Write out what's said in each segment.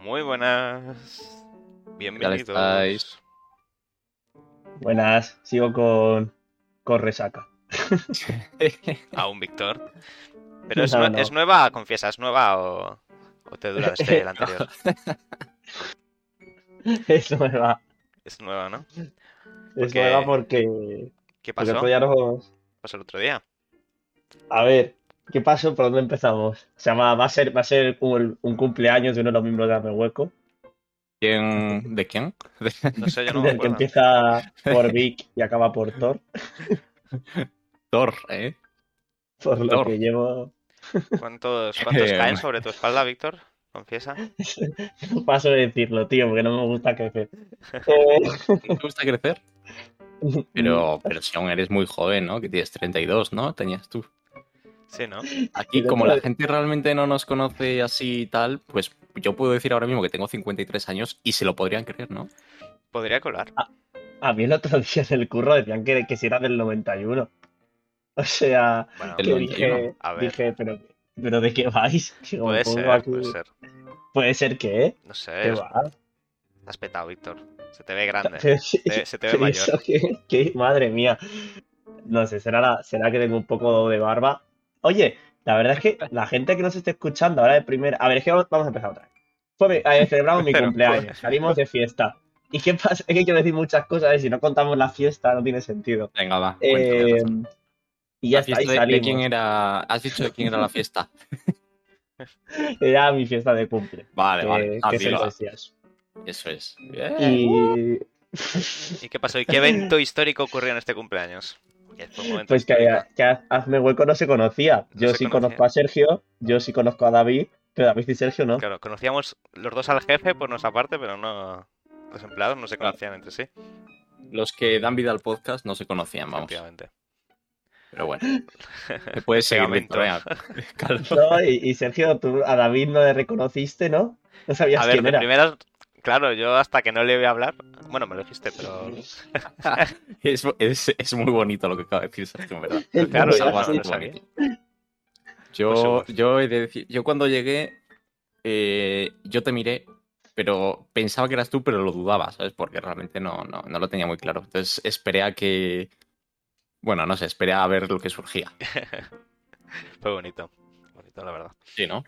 Muy buenas. ¿Qué tal Bienvenidos. estáis? Buenas, sigo con, con resaca. Aún, Víctor. Pero es, No, nue- no. ¿es nueva, confiesa, es nueva o, o te dura desde el anterior? Es nueva. Es nueva, ¿no? Es nueva porque, ¿Qué porque pasó? otro día nos... Pasó el otro día. A ver, ¿qué pasó? ¿Por dónde empezamos? O sea, va va a ser, va a ser un, un cumpleaños de uno de los miembros de Dame Hueco. ¿Quién? ¿De quién? No sé, yo no me que empieza por Vic y acaba por Thor. Thor, ¿eh? Por lo Thor. que llevo... ¿Cuántos, cuántos Eh, caen sobre tu espalda, Víctor? Confiesa. No paso de decirlo, tío, porque no me gusta crecer. Eh, ¿No te gusta crecer? Pero, pero si aún eres muy joven, ¿no? Que tienes 32, ¿no? Tenías tú. Sí, ¿no? Aquí, como la gente realmente no nos conoce así y tal, pues yo puedo decir ahora mismo que tengo 53 años y se lo podrían creer, ¿no? Podría colar. A mí el otro día en el curro decían que, que si era del 91. O sea, Bueno, El que 91. dije, A ver. dije, pero, pero ¿de qué vais? Digo, puede ser, aquí- puede ser. Puede ser que, No ¿qué sé, va? has petado, Víctor. Se te ve grande. Te- se te ve mayor. qué- qué- madre mía. No sé, será, la- será que tengo un poco de barba. Oye, la verdad es que la gente que nos esté escuchando ahora de primera. A ver, es que vamos, vamos a empezar otra vez. Fue mi- eh, celebramos mi Pero, cumpleaños, salimos de fiesta. ¿Y qué pasa? Es que quiero decir muchas cosas, y si no contamos la fiesta no tiene sentido. Venga, va. Eh, y ya La está, y de- quién era? ¿Has dicho de quién era la fiesta? Era mi fiesta de cumple. Vale, que, vale. Ah, que días. Eso es. Y ¿Y qué pasó? ¿Y qué evento histórico ocurrió en este cumpleaños? Pues que, Hazme Hueco no se conocía. No Yo se sí conocía. conozco a Sergio, yo sí conozco a David, pero David y Sergio no. Claro, conocíamos los dos al jefe por nuestra parte, pero no. Los empleados no se conocían entre sí, Los que dan vida al podcast no se conocían, vamos. efectivamente. Pero bueno. Te puedes seguir. No, y, y Sergio, tú a David no le reconociste, ¿no? No sabías A ver, quién de era. primeras, claro, yo hasta que no le voy a hablar. Bueno, me lo dijiste, pero. Es, es, es muy bonito lo que acaba de decir Sergio, en verdad. Claro, bastante no sabía. Yo, yo he de decir, yo cuando llegué, eh, yo te miré, pero pensaba que eras tú, pero lo dudaba, ¿sabes? Porque realmente no, no, no lo tenía muy claro. Entonces esperé a que. Bueno, no sé, esperé a ver lo que surgía. fue bonito. Bonito, la verdad. Sí, ¿no?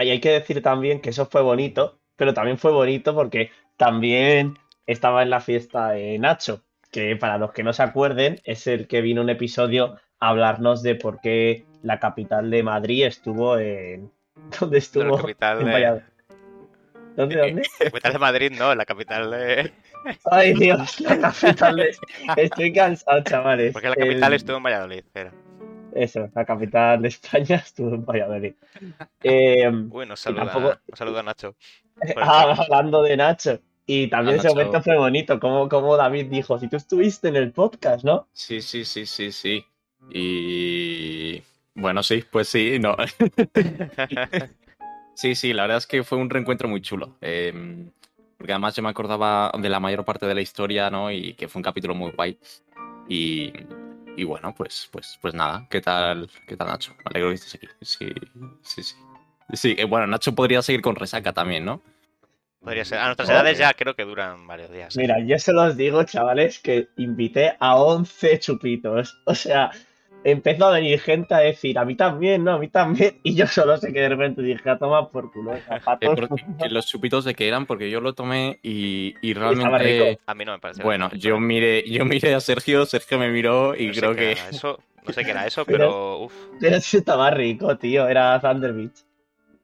Y hay que decir también que eso fue bonito, pero también fue bonito porque también estaba en la fiesta de Nacho, que para los que no se acuerden, es el que vino un episodio a hablarnos de por qué la capital de Madrid estuvo en. ¿Dónde Pero estuvo? la capital En de, Valladolid. ¿Dónde, dónde? capital de Madrid, no, la capital de. Ay, Dios, la capital de... Estoy cansado, chavales. Porque la capital Eh, estuvo en Valladolid. Era. Eso, la capital de España estuvo en Valladolid. Eh, nos saluda, tampoco- saluda Nacho. Por el ah, hablando de Nacho. Y también Ah, ese Nacho. momento fue bonito, como, como David dijo, si tú estuviste en el podcast, ¿no? Sí, sí, sí, sí, sí. Y. Bueno, sí, pues sí, no. Sí, sí, la verdad es que fue un reencuentro muy chulo. eh, porque además yo me acordaba de la mayor parte de la historia, ¿no? Y que fue un capítulo muy guay. Y, y bueno, pues, pues, pues nada. ¿Qué tal, qué tal, Nacho? Me alegro que estés aquí. Sí, sí, sí. Sí, eh, bueno, Nacho podría seguir con resaca también, ¿no? Podría ser. A nuestras edades ya creo que duran varios días. Mira, yo se los digo, chavales, que invité a 11 chupitos. O sea, empezó a venir gente a decir, a mí también, no, a mí también. Y yo solo sé que de repente dije, a tomar por culo, Eh, zapatos. porque- que los chupitos de qué eran, porque yo lo tomé y, y Estaba realmente. rico. A mí no me parece. Bueno, yo miré, yo miré a Sergio, Sergio me miró y no creo que. eso. No sé qué era eso, Pero- pero. Uf. Pero sí estaba rico, tío, era Thunder Beach.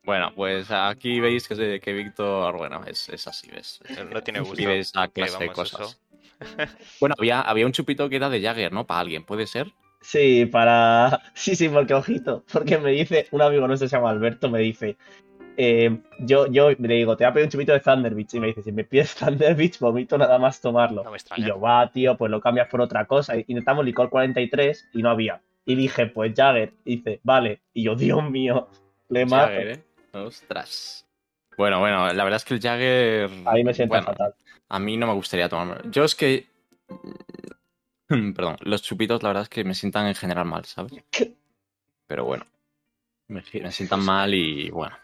Bueno, pues aquí veis que, que Víctor, bueno, es, es así, ¿ves? No tiene gusto. Vive esa Ahí clase de cosas. Bueno, había, había un chupito que era de Jagger, ¿no? Para alguien, ¿puede ser? Sí, para. Sí, sí, porque ojito. Porque me dice, un amigo nuestro se llama Alberto, me dice. eh, yo, yo le digo, te voy a pedir un chupito de Thunder Beach. Y me dice, si me pides Thunder Beach, vomito nada más tomarlo. No me Y yo, va, tío, pues lo cambias por otra cosa. Y Intentamos licor 43 y no había. Y dije, pues Jagger. Y dice, vale. Y yo, Dios mío, le mato. Jagger, ¿eh? Ostras. Bueno, bueno, la verdad es que el Jagger. Ahí me siento bueno, fatal. A mí no me gustaría tomarlo. Yo es que. Perdón, los chupitos, la verdad es que me sientan en general mal, ¿sabes? Pero bueno. Me, me sientan mal y bueno.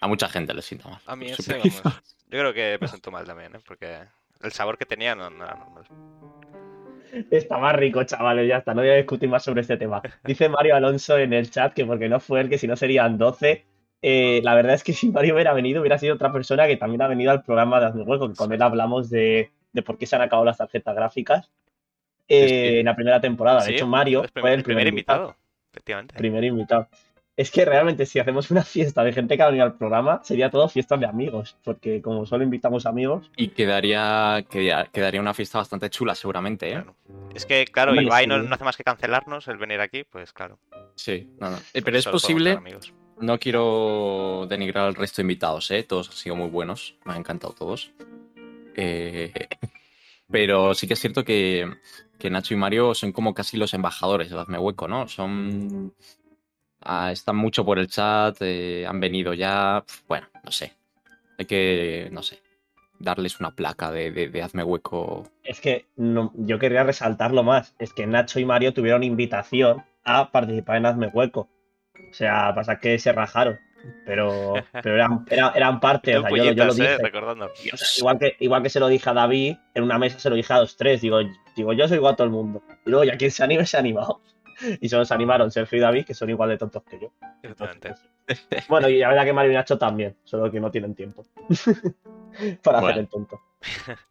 A mucha gente le sienta mal. A mí ese, vamos, yo creo que me sentó mal también, ¿eh? Porque el sabor que tenía no, no era normal. Está más rico, chavales, ya está. No voy a discutir más sobre este tema. Dice Mario Alonso en el chat que porque no fue él, que si no serían 12. Eh, la verdad es que si Mario hubiera venido, hubiera sido otra persona que también ha venido al programa de Hazme Hueco, que con él hablamos de, de por qué se han acabado las tarjetas gráficas eh, en la primera temporada. De Sí, hecho, Mario fue el primer, invitado. efectivamente. Primer invitado. Es que realmente si hacemos una fiesta de gente que ha venido al programa, sería todo fiestas de amigos, porque como solo invitamos amigos, Y quedaría, quedaría, quedaría una fiesta bastante chula, seguramente, ¿eh? Claro. Es que, claro, Hombre, Ibai no, sí. no hace más que cancelarnos el venir aquí, pues claro. Sí, no, no. Eh, pero es posible, no quiero denigrar al resto de invitados, ¿eh? Todos han sido muy buenos, me han encantado todos. Eh, pero sí que es cierto que, que Nacho y Mario son como casi los embajadores de Hazme Hueco, ¿no? Son... ah, están mucho por el chat, eh, han venido ya... Bueno, no sé. Hay que, no sé, darles una placa de, de, de Hazme Hueco. es que no- yo querría resaltarlo más. Es que Nacho y Mario tuvieron invitación a participar en Hazme Hueco. O sea, pasa que se rajaron. Pero, pero eran, eran, eran parte. O Tengo sea, yo, yo lo eh, dije. recordando. Y, o sea, igual, que, igual que se lo dije a David, en una mesa se lo dije a los tres. Digo, digo yo soy igual a todo el mundo. Y luego ya quien se anime, se ha animado. Y solo se animaron Sergio y David, que son igual de tontos que yo. Entonces, bueno, y la verdad que Mario y Nacho también, solo que no tienen tiempo para Bueno. hacer el tonto.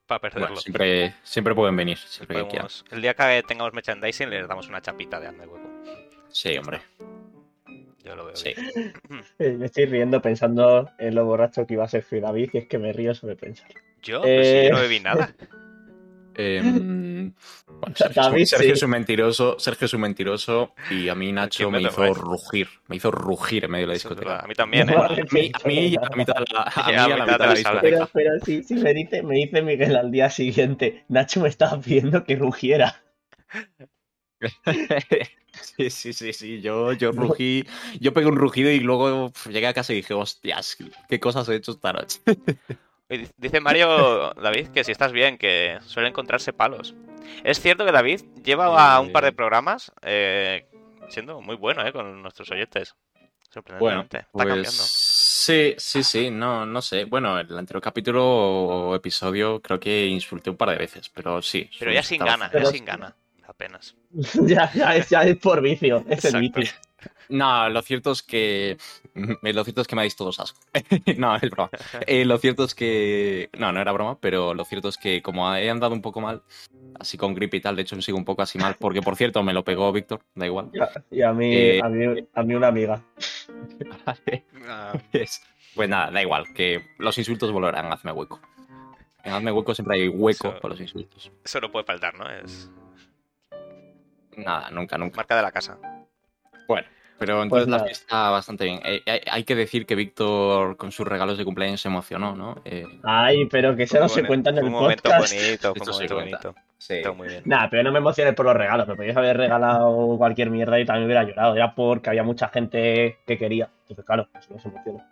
Para perderlo. Bueno, siempre, siempre pueden venir, siempre que el día que tengamos merchandising les damos una chapita de Hazme Hueco. Sí, hombre. Yo lo veo Sí. bien. Eh, Me estoy riendo pensando en lo borracho que iba a ser y David, y es que me río sobre pensar. Yo, Pero si Eh, yo no bebí nada. Eh, bueno, Sergio, David, Sergio sí. es un mentiroso, Sergio es un mentiroso y a mí Nacho ¿Quién me me hizo rugir, me hizo rugir en medio de la discoteca. A mí también, No, ¿eh? A mí, a mí y a la mitad de la, a mí a la mitad de la sala. Pero, discoteca. pero sí, sí, me dice, me dice Miguel al día siguiente, Nacho me estaba pidiendo que rugiera. Sí, sí, sí, sí, yo, yo rugí, yo pegué un rugido y luego llegué a casa y dije, hostias, qué cosas he hecho esta noche. Dice Mario, David, que si estás bien, que suele encontrarse palos. Es cierto que David lleva a un par de programas eh, siendo muy bueno eh, con nuestros oyentes. Bueno, Sorprendentemente. Está pues cambiando. sí, sí, sí, no, no sé. Bueno, el anterior capítulo o episodio creo que insulté un par de veces, pero sí. Pero ya sin estaba- gana, ya sin gana. Apenas. ya, ya, es, ya es por vicio, es el vicio. No, lo cierto es que. Lo cierto es que me dais todos asco. no, es broma. Eh, lo cierto es que. No, no era broma, pero lo cierto es que como he andado un poco mal, así con gripe y tal, de hecho me sigo un poco así mal, porque por cierto me lo pegó Víctor, da igual. Y a mí, Eh, a mí, a mí una amiga. Ah, Es- Pues nada, da igual, que los insultos volverán, hazme hueco. En hazme hueco siempre hay hueco Eso- para los insultos. Eso no puede faltar, ¿no? Es Nada, nunca, nunca. marca de la casa. Bueno, pero entonces la nada. fiesta bastante bien. Eh, hay, hay que decir que Víctor con sus regalos de cumpleaños se emocionó, ¿no? Eh, Ay, pero que eso no se cuenta en el un momento podcast. bonito, un momento bonito. sí. Estuvo muy bien. Nah, pero no me emociones por los regalos, me podías haber regalado cualquier mierda y también hubiera llorado. Era porque había mucha gente que quería. Entonces, claro, eso no se emociona.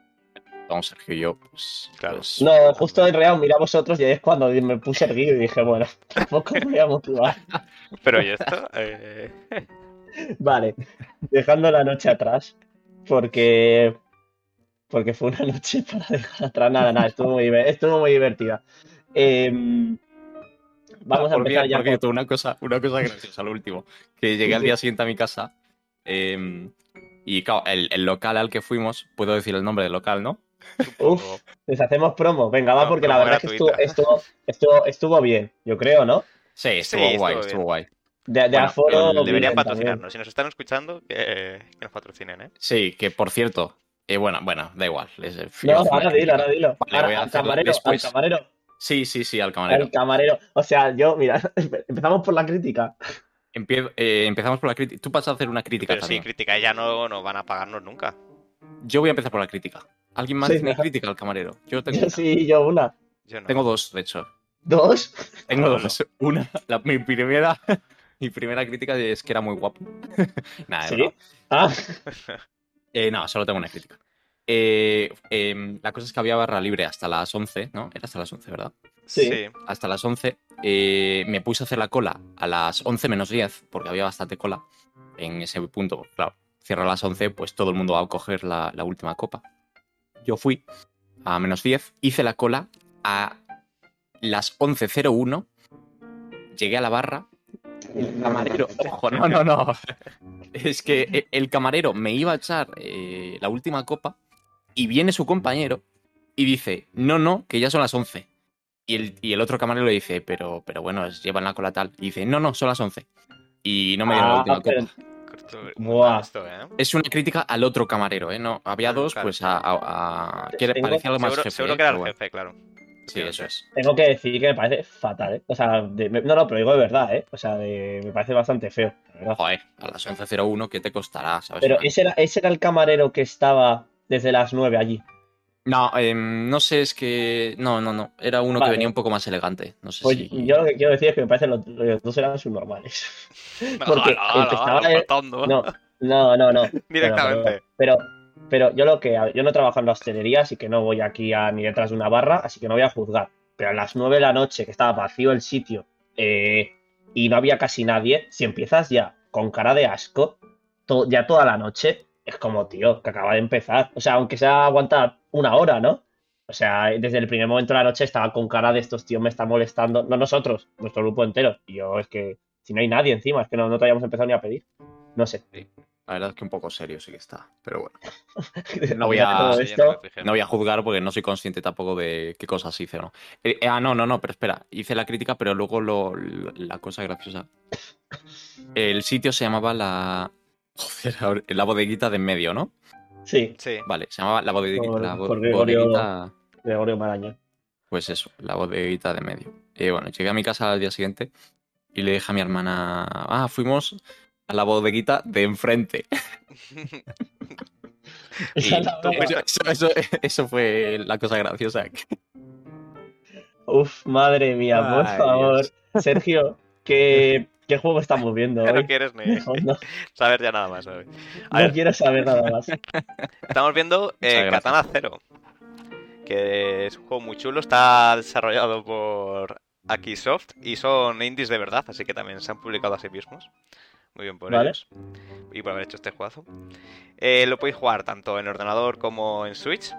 Vamos, Sergio y yo, pues. Claro. pues- No, justo en real, mira vosotros y ahí es cuando me puse erguido y dije, bueno, tampoco me voy a motivar. Pero ¿y esto? Eh, Vale, dejando la noche atrás, porque porque fue una noche para dejar atrás. Nada, nada, estuvo muy, estuvo muy divertida. Em, vamos a empezar ya por con- una cosa, una cosa graciosa, lo último. Que llegué al día siguiente a mi casa. eh, y claro, el, el local al que fuimos, puedo decir el nombre del local, ¿no? Uf, les hacemos promo. Venga, va, No, porque la verdad es que estuvo, gratuita. estuvo, estuvo, estuvo bien, yo creo, ¿no? Sí, estuvo Sí, guay, estuvo guay. De, de Bueno, aforo. Deberían también. patrocinarnos. Si nos están escuchando, que, que nos patrocinen, ¿eh? Sí, que por cierto, eh, bueno, bueno, da igual. les- No, ahora dilo, ahora dilo. Vale, Ahora, voy a al camarero, después. al camarero, Sí, sí, sí, al camarero. al camarero. O sea, yo, mira, empezamos por la crítica. Empie- eh, empezamos por la crítica. Tú vas a hacer una crítica Pero sí, también. crítica ya no, no van a pagarnos nunca. Yo voy a empezar por la crítica. ¿Alguien más Sí, tiene crítica al camarero? Yo tengo, Yo una. sí, yo una. Yo no. tengo dos, de hecho. Dos. Tengo No, dos. Una, la- mi primera, mi primera crítica es que era muy guapo. Nada, ¿Sí? Ah, Eh, no, solo tengo una crítica. Eh, em, la cosa es que había barra libre hasta las 11, ¿no? Era hasta las 11, ¿verdad? Sí. Sí. Hasta las 11. eh, me puse a hacer la cola a las 11 menos 10, porque había bastante cola en ese punto. Claro, cierra a las 11, pues todo el mundo va a coger la, la última copa. yo fui a menos 10, hice la cola a las 11.01, llegué a la barra, el camarero, ojo, no, no, no, es que e- el camarero me iba a echar eh, la última copa y viene su compañero y dice, no, no, que ya son las 11. Y el, y el otro camarero le dice, pero, pero bueno, llevan la cola tal. Y dice, no, no, son las 11. Y no me dieron la Ah, última pero- copa. Corto- Buah. esto, ¿eh? Es una crítica al otro camarero, ¿eh? No, había dos, Claro. pues a... a- a- que Tengo- parecía algo más Seguro, jefe. seguro ¿eh? que era el jefe, claro. Sí, eso es. Tengo que decir que me parece fatal, ¿eh? O sea, de- no, no, pero digo de verdad, ¿eh? O sea, de- me parece bastante feo, la. Joder, a las 11.01, ¿qué te costará? ¿sabes? Pero ese era, ese era el camarero que estaba desde las 9 allí. No, em, no sé, es que... No, no, no. Era uno Vale. que venía un poco más elegante. No sé Pues si... yo lo que quiero decir es que me parece los, los dos eran subnormales. Porque Ala, el que ala, estaba ala. No, no, no, no. Directamente. Pero, pero, pero yo lo que yo no trabajo en la hostelería, así que no voy aquí a, ni detrás de una barra, así que no voy a juzgar. Pero a las 9 de la noche, que estaba vacío el sitio, eh, y no había casi nadie, si empiezas ya con cara de asco, to- ya toda la noche, es como, tío, que acaba de empezar. O sea, aunque sea aguantar una hora, ¿no? O sea, desde el primer momento de la noche estaba con cara de estos tíos me están molestando. No nosotros, nuestro grupo entero. Y yo es que, si no hay nadie encima, es que no, no te habíamos empezado ni a pedir. No sé. La verdad es que un poco serio sí que está. Pero bueno. No voy a- esto. no voy a juzgar porque no soy consciente tampoco de qué cosas hice o no. Eh, eh, ah, no, no, no, pero espera. Hice la crítica, pero luego lo, lo- la cosa graciosa. El sitio se llamaba la. Joder, la bodeguita de en medio, ¿no? Sí, Sí. Vale, se llamaba la, bodeguita Por- la bo- por Gregorio- bodeguita. Gregorio Maraña. Pues eso, la bodeguita de medio. Eh, bueno, llegué a mi casa al día siguiente y le dije a mi hermana. Ah, fuimos a la bodeguita de enfrente. Y eso, eso- fue la cosa graciosa. Uf, madre mía, por Ay, favor. Dios. Sergio, ¿qué, qué juego estamos viendo no quieres ni No, no- saber ya nada más. no ver, quiero saber nada más. estamos viendo eh. Katana Zero. Que es un juego muy chulo. Está desarrollado por Akisoft y son indies de verdad, así que también se han publicado a sí mismos. Muy bien por Vale. ellos. Y por haber hecho este juegazo. Eh, lo podéis jugar tanto en ordenador como en Switch.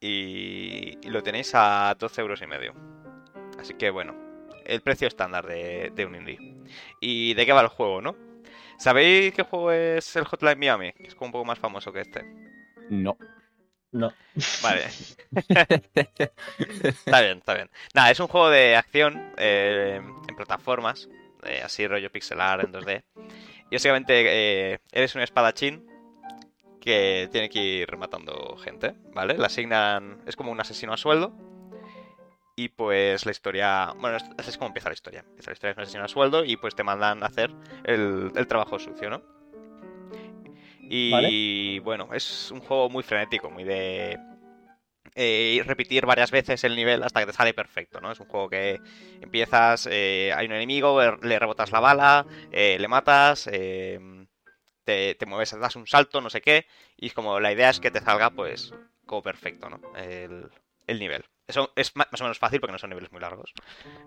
Y, y lo tenéis a 12 euros y medio. Así que bueno, el precio estándar de, de un indie. ¿Y de qué va el juego, no? ¿Sabéis qué juego es el Hotline Miami? Que es como un poco más famoso que este. No. No. Vale. está bien, está bien. Nada, es un juego de acción eh, en plataformas, eh, así rollo pixelar en 2D. Y básicamente eh, eres un espadachín que tiene que ir matando gente, ¿vale? Le asignan, es como un asesino a sueldo. Y pues la historia, bueno, así es como empieza la historia. Empieza la historia un asesino a sueldo y pues te mandan a hacer el, el trabajo sucio, ¿no? Y bueno, es un juego muy frenético, muy de eh, repetir varias veces el nivel hasta que te sale perfecto, ¿no? Es un juego que empiezas, eh, hay un enemigo, le rebotas la bala, eh, le matas, eh, te, te mueves, das un salto, no sé qué, y es como la idea es que te salga pues como perfecto, ¿no? El, el nivel. Es más o menos fácil porque no son niveles muy largos,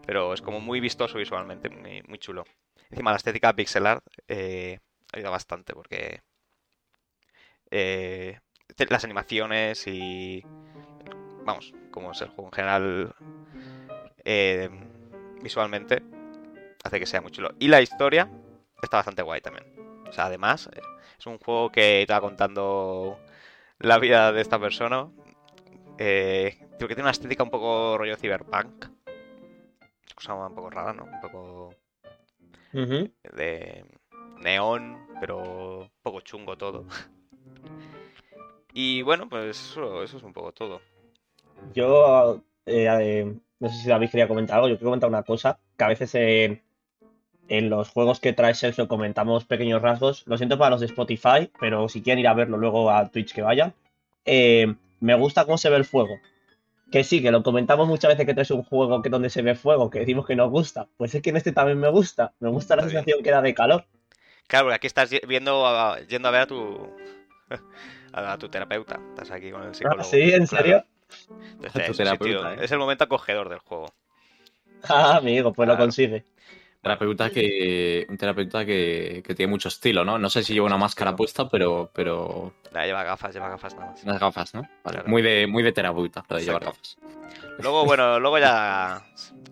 pero es como muy vistoso visualmente, muy, muy chulo. Encima la estética pixel art eh, ayuda bastante porque eh, las animaciones y vamos, como es el juego en general eh, visualmente hace que sea muy chulo. Y la historia está bastante guay también. O sea, además, eh, es un juego que te contando la vida de esta persona. Eh, creo que tiene una estética un poco rollo cyberpunk. Cosa un poco rara, ¿no? Un poco de neón, pero un poco chungo todo. Y bueno, pues eso, eso es un poco todo. Yo, eh, eh, no sé si David quería comentar algo. Yo quiero comentar una cosa, que a veces en, en los juegos que trae Sergio comentamos pequeños rasgos. Lo siento para los de Spotify, pero si quieren ir a verlo luego a Twitch que vayan. Eh, me gusta cómo se ve el fuego. Que sí, que lo comentamos muchas veces que traes un juego que donde se ve fuego, que decimos que nos gusta. Pues es que en este también me gusta. Me gusta la bien. sensación que da de calor. Claro, porque aquí estás viendo a- yendo a ver a tu a tu terapeuta. Estás aquí con el psicólogo. Ah, ¿Sí? ¿En Claro. serio? Entonces, ¿eh? Es el momento acogedor del juego. Ah, amigo, pues lo consigue. Terapeuta que. Un terapeuta que, que tiene mucho estilo, ¿no? No sé si lleva una máscara puesta, pero. pero La lleva gafas, lleva gafas nada más. unas gafas, ¿no? Vale, Claro. Muy de, muy de terapeuta, lo de llevar gafas. Luego, bueno, luego ya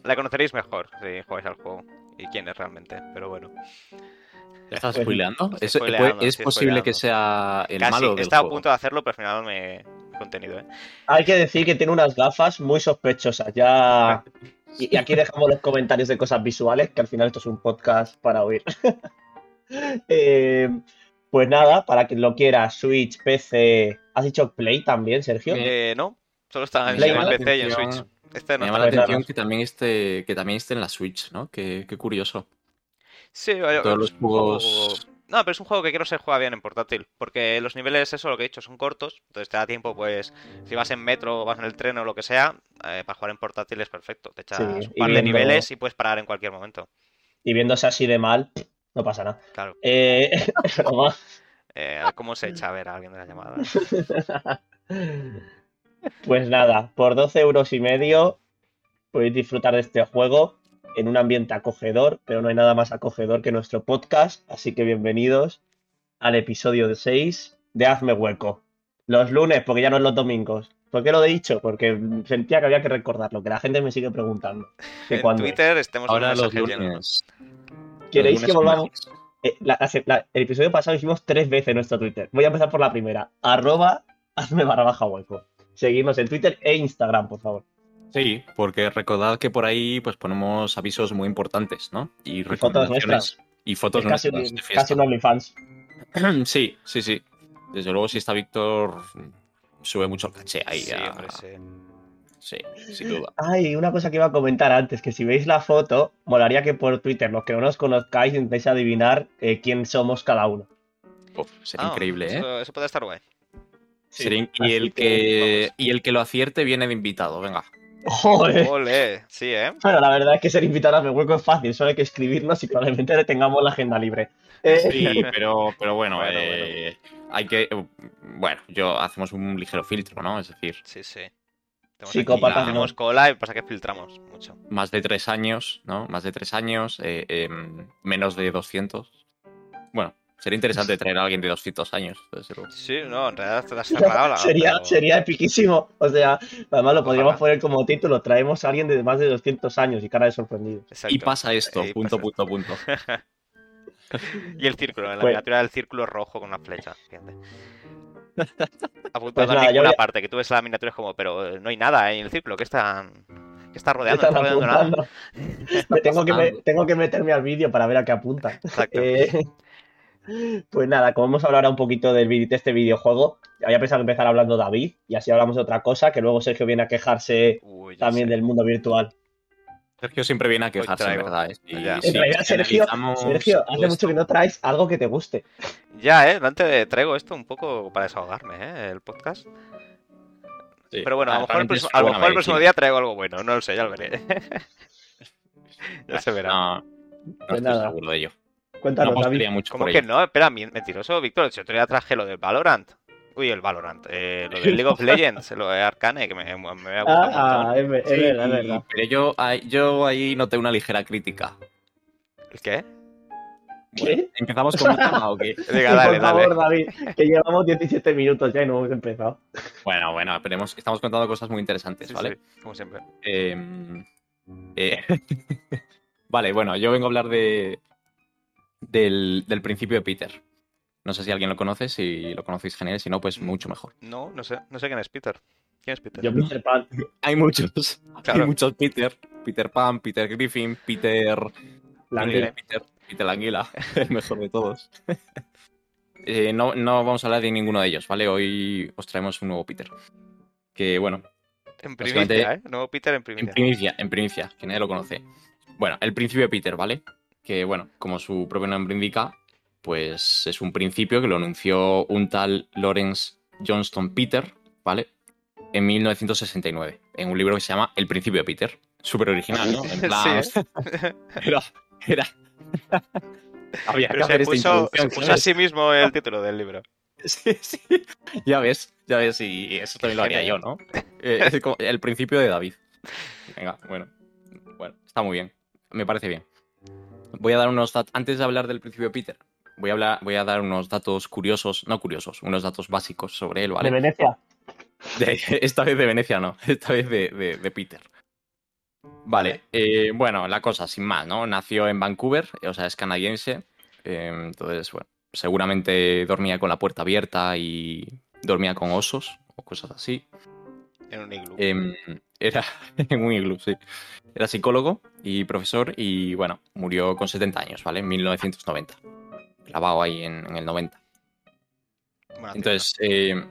la conoceréis mejor si jugáis al juego. Y quién es realmente, pero bueno. ¿Ya estás Pues- spoileando? Estoy ¿Es, spoileando, es estoy posible que sea el Casi, malo del estaba a punto de hacerlo, pero al final me he contenido, ¿eh? Hay que decir que tiene unas gafas muy sospechosas. Ya. Y y aquí dejamos los comentarios de cosas visuales, que al final esto es un podcast para oír. Eh, pues nada, para quien lo quiera, Switch, PC. ¿Has dicho Play también, Sergio? Eh, no, solo está en Play, en. PC y en. Switch. Este no Me llama la atención nada. que también, esté, que también esté en la Switch, ¿no? Qué, qué curioso. Sí, vaya, Todos los juegos- No, pero es un juego que quiero se juega bien en portátil. Porque los niveles, eso lo que he dicho, son cortos. Entonces te da tiempo, pues, si vas en metro o vas en el tren o lo que sea, eh, para jugar en portátil es perfecto. Te echas Sí, un par de niveles y puedes parar en cualquier momento. Y viéndose así de mal, no pasa nada. Claro. Eh. Eh, ¿Cómo se echa a ver a alguien de la llamada? Pues nada, por 12 euros y medio podéis disfrutar de este juego en un ambiente acogedor, pero no hay nada más acogedor que nuestro podcast, así que bienvenidos al episodio 6 de Hazme Hueco. Los lunes, porque ya no es los domingos. ¿Por qué lo he dicho? Porque sentía que había que recordarlo, que la gente me sigue preguntando. que En cuándo es. Twitter estemos Ahora los mensajes llenos. lunes. ¿Queréis los que lunes volvamos? Eh, la- hace- la- el episodio pasado hicimos tres veces nuestro Twitter. Voy a empezar por la primera. Arroba hazme barra baja hueco. Seguidnos en Twitter e Instagram, por favor. Sí, porque recordad que por ahí pues ponemos avisos muy importantes, ¿no? Y fotos recomendaciones nuestras. y fotos Es casi, nuestras un- de casi OnlyFans. Sí, sí, sí. Desde luego si está Víctor sube mucho el caché ahí. Sí, a- sí. sin duda. Ay, una cosa que iba a comentar antes, que si veis la foto, molaría que por Twitter, los que no nos conozcáis, intentéis adivinar eh, quién somos cada uno. Uf, sería Ah, increíble, ¿eh? Eso, eso puede estar guay. Y, el que, que, y el que lo acierte viene de invitado, venga. Joder. Sí, ¿eh? Bueno, la verdad es que ser invitado a mi hueco es fácil, solo hay que escribirnos y probablemente le tengamos la agenda libre. Eh, Sí, pero, pero bueno, Bueno, eh, hay que. Bueno, yo hacemos un ligero filtro, ¿no? Es decir, Sí, sí. Tenemos Psicópatas, tenemos ¿no? cola y pasa que filtramos mucho. más de tres años, ¿no? Más de tres años, eh, em, menos de 200. Bueno, sería interesante traer a alguien de 200 años. Sí, no, en realidad te has cerrado la sería, pero- sería epiquísimo. O sea, además lo podríamos Ojalá. poner como título, traemos a alguien de más de 200 años y cara de sorprendido. Exacto. Y pasa esto, Y punto, pasa punto, punto. Y el círculo, en la Pues- miniatura del círculo rojo con una flecha. Fíjate. Apuntando Pues a ninguna a- parte, que tú ves la miniatura y es como, pero eh, no hay nada ahí en el círculo, ¿qué están, qué está rodeando? Están No está rodeando nada. Me tengo, que me- tengo que meterme al vídeo para ver a qué apunta. Exacto. Eh, pues nada, como vamos a hablar un poquito del de este videojuego, había pensado empezar hablando David y así hablamos de otra cosa, que luego Sergio viene a quejarse Uy, también sé. del mundo virtual. Sergio siempre viene a quejarse, en traigo. verdad. ¿eh? Y En realidad, Sergio, Sergio, hace esto- mucho que no traes algo que te guste. Ya, ¿eh? Antes traigo esto un poco para desahogarme, ¿eh? El podcast. Sí. Pero bueno, a Ah, lo mejor, el realmente es próximo, a lo buena mejor el próximo día traigo algo bueno, no lo sé, ya lo veré. ya se verá. No, no Pues estoy nada. seguro de ello. Cuéntanos, no David. mucho ¿Cómo por que ello. no? Espera, mentiroso, Víctor. Si otro día traje lo del Valorant. Uy, el Valorant. eh, lo del League of Legends, lo de Arcane, que me, me ha gustado un Ah, montón. es, Sí, verdad, es verdad. Pero yo, ahí- yo ahí noté una ligera crítica. ¿El qué? ¿Qué? ¿Empezamos con un tema o qué? Venga, dale, Por favor, dale. David, que llevamos 17 minutos ya y no hemos empezado. Bueno, bueno, esperemos. Estamos contando cosas muy interesantes, Sí, ¿vale? sí, como siempre. Eh, eh, vale, bueno, yo vengo a hablar de del, del principio de Peter. No sé si alguien lo conoce, si lo conocéis genial, si no, pues mucho mejor. No, no sé. No sé quién es Peter. ¿Quién es Peter? Yo Peter Pan. Hay muchos. Claro. Hay muchos Peter. Peter Pan, Peter Griffin, Peter... La Anguila. Peter, Peter la Anguila, el mejor de todos. Eh, no, no vamos a hablar de ninguno de ellos, ¿vale? Hoy os traemos un nuevo Peter. Que bueno, En primicia, ¿eh? Nuevo Peter en En primicia. primicia, en primicia, que nadie lo conoce. Bueno, el principio de Peter, ¿vale? Que bueno, como su propio nombre indica, pues es un principio que lo anunció un tal Lawrence Johnston Peter, ¿vale? En 1969, en un libro que se llama El principio de Peter. Súper original, ¿no? En plan, Sí, era, era... Había Pero se puso, se introducción, puso a sí mismo el título del libro. Sí, sí. Ya ves, ya ves, y eso también lo haría yo, ¿no? Eh, es como el principio de David. Venga, bueno. Bueno, está muy bien. Me parece bien. Voy a dar unos datos. Antes de hablar del principio de Peter, voy a, hablar, voy a dar unos datos curiosos, no curiosos, unos datos básicos sobre él, ¿vale? ¿De Venecia? De- esta vez de Venecia no, esta vez de, de- de Peter. Vale, eh, bueno, la cosa, sin más, ¿no? Nació en Vancouver, o sea, es canadiense. eh, entonces, bueno, seguramente dormía con la puerta abierta y dormía con osos o cosas así. En un iglú. Em, era en un iglú, sí. Era psicólogo y profesor y, bueno, murió con 70 años, ¿vale? En 1990. Clavado ahí en, en el 90. Buena Entonces, eh,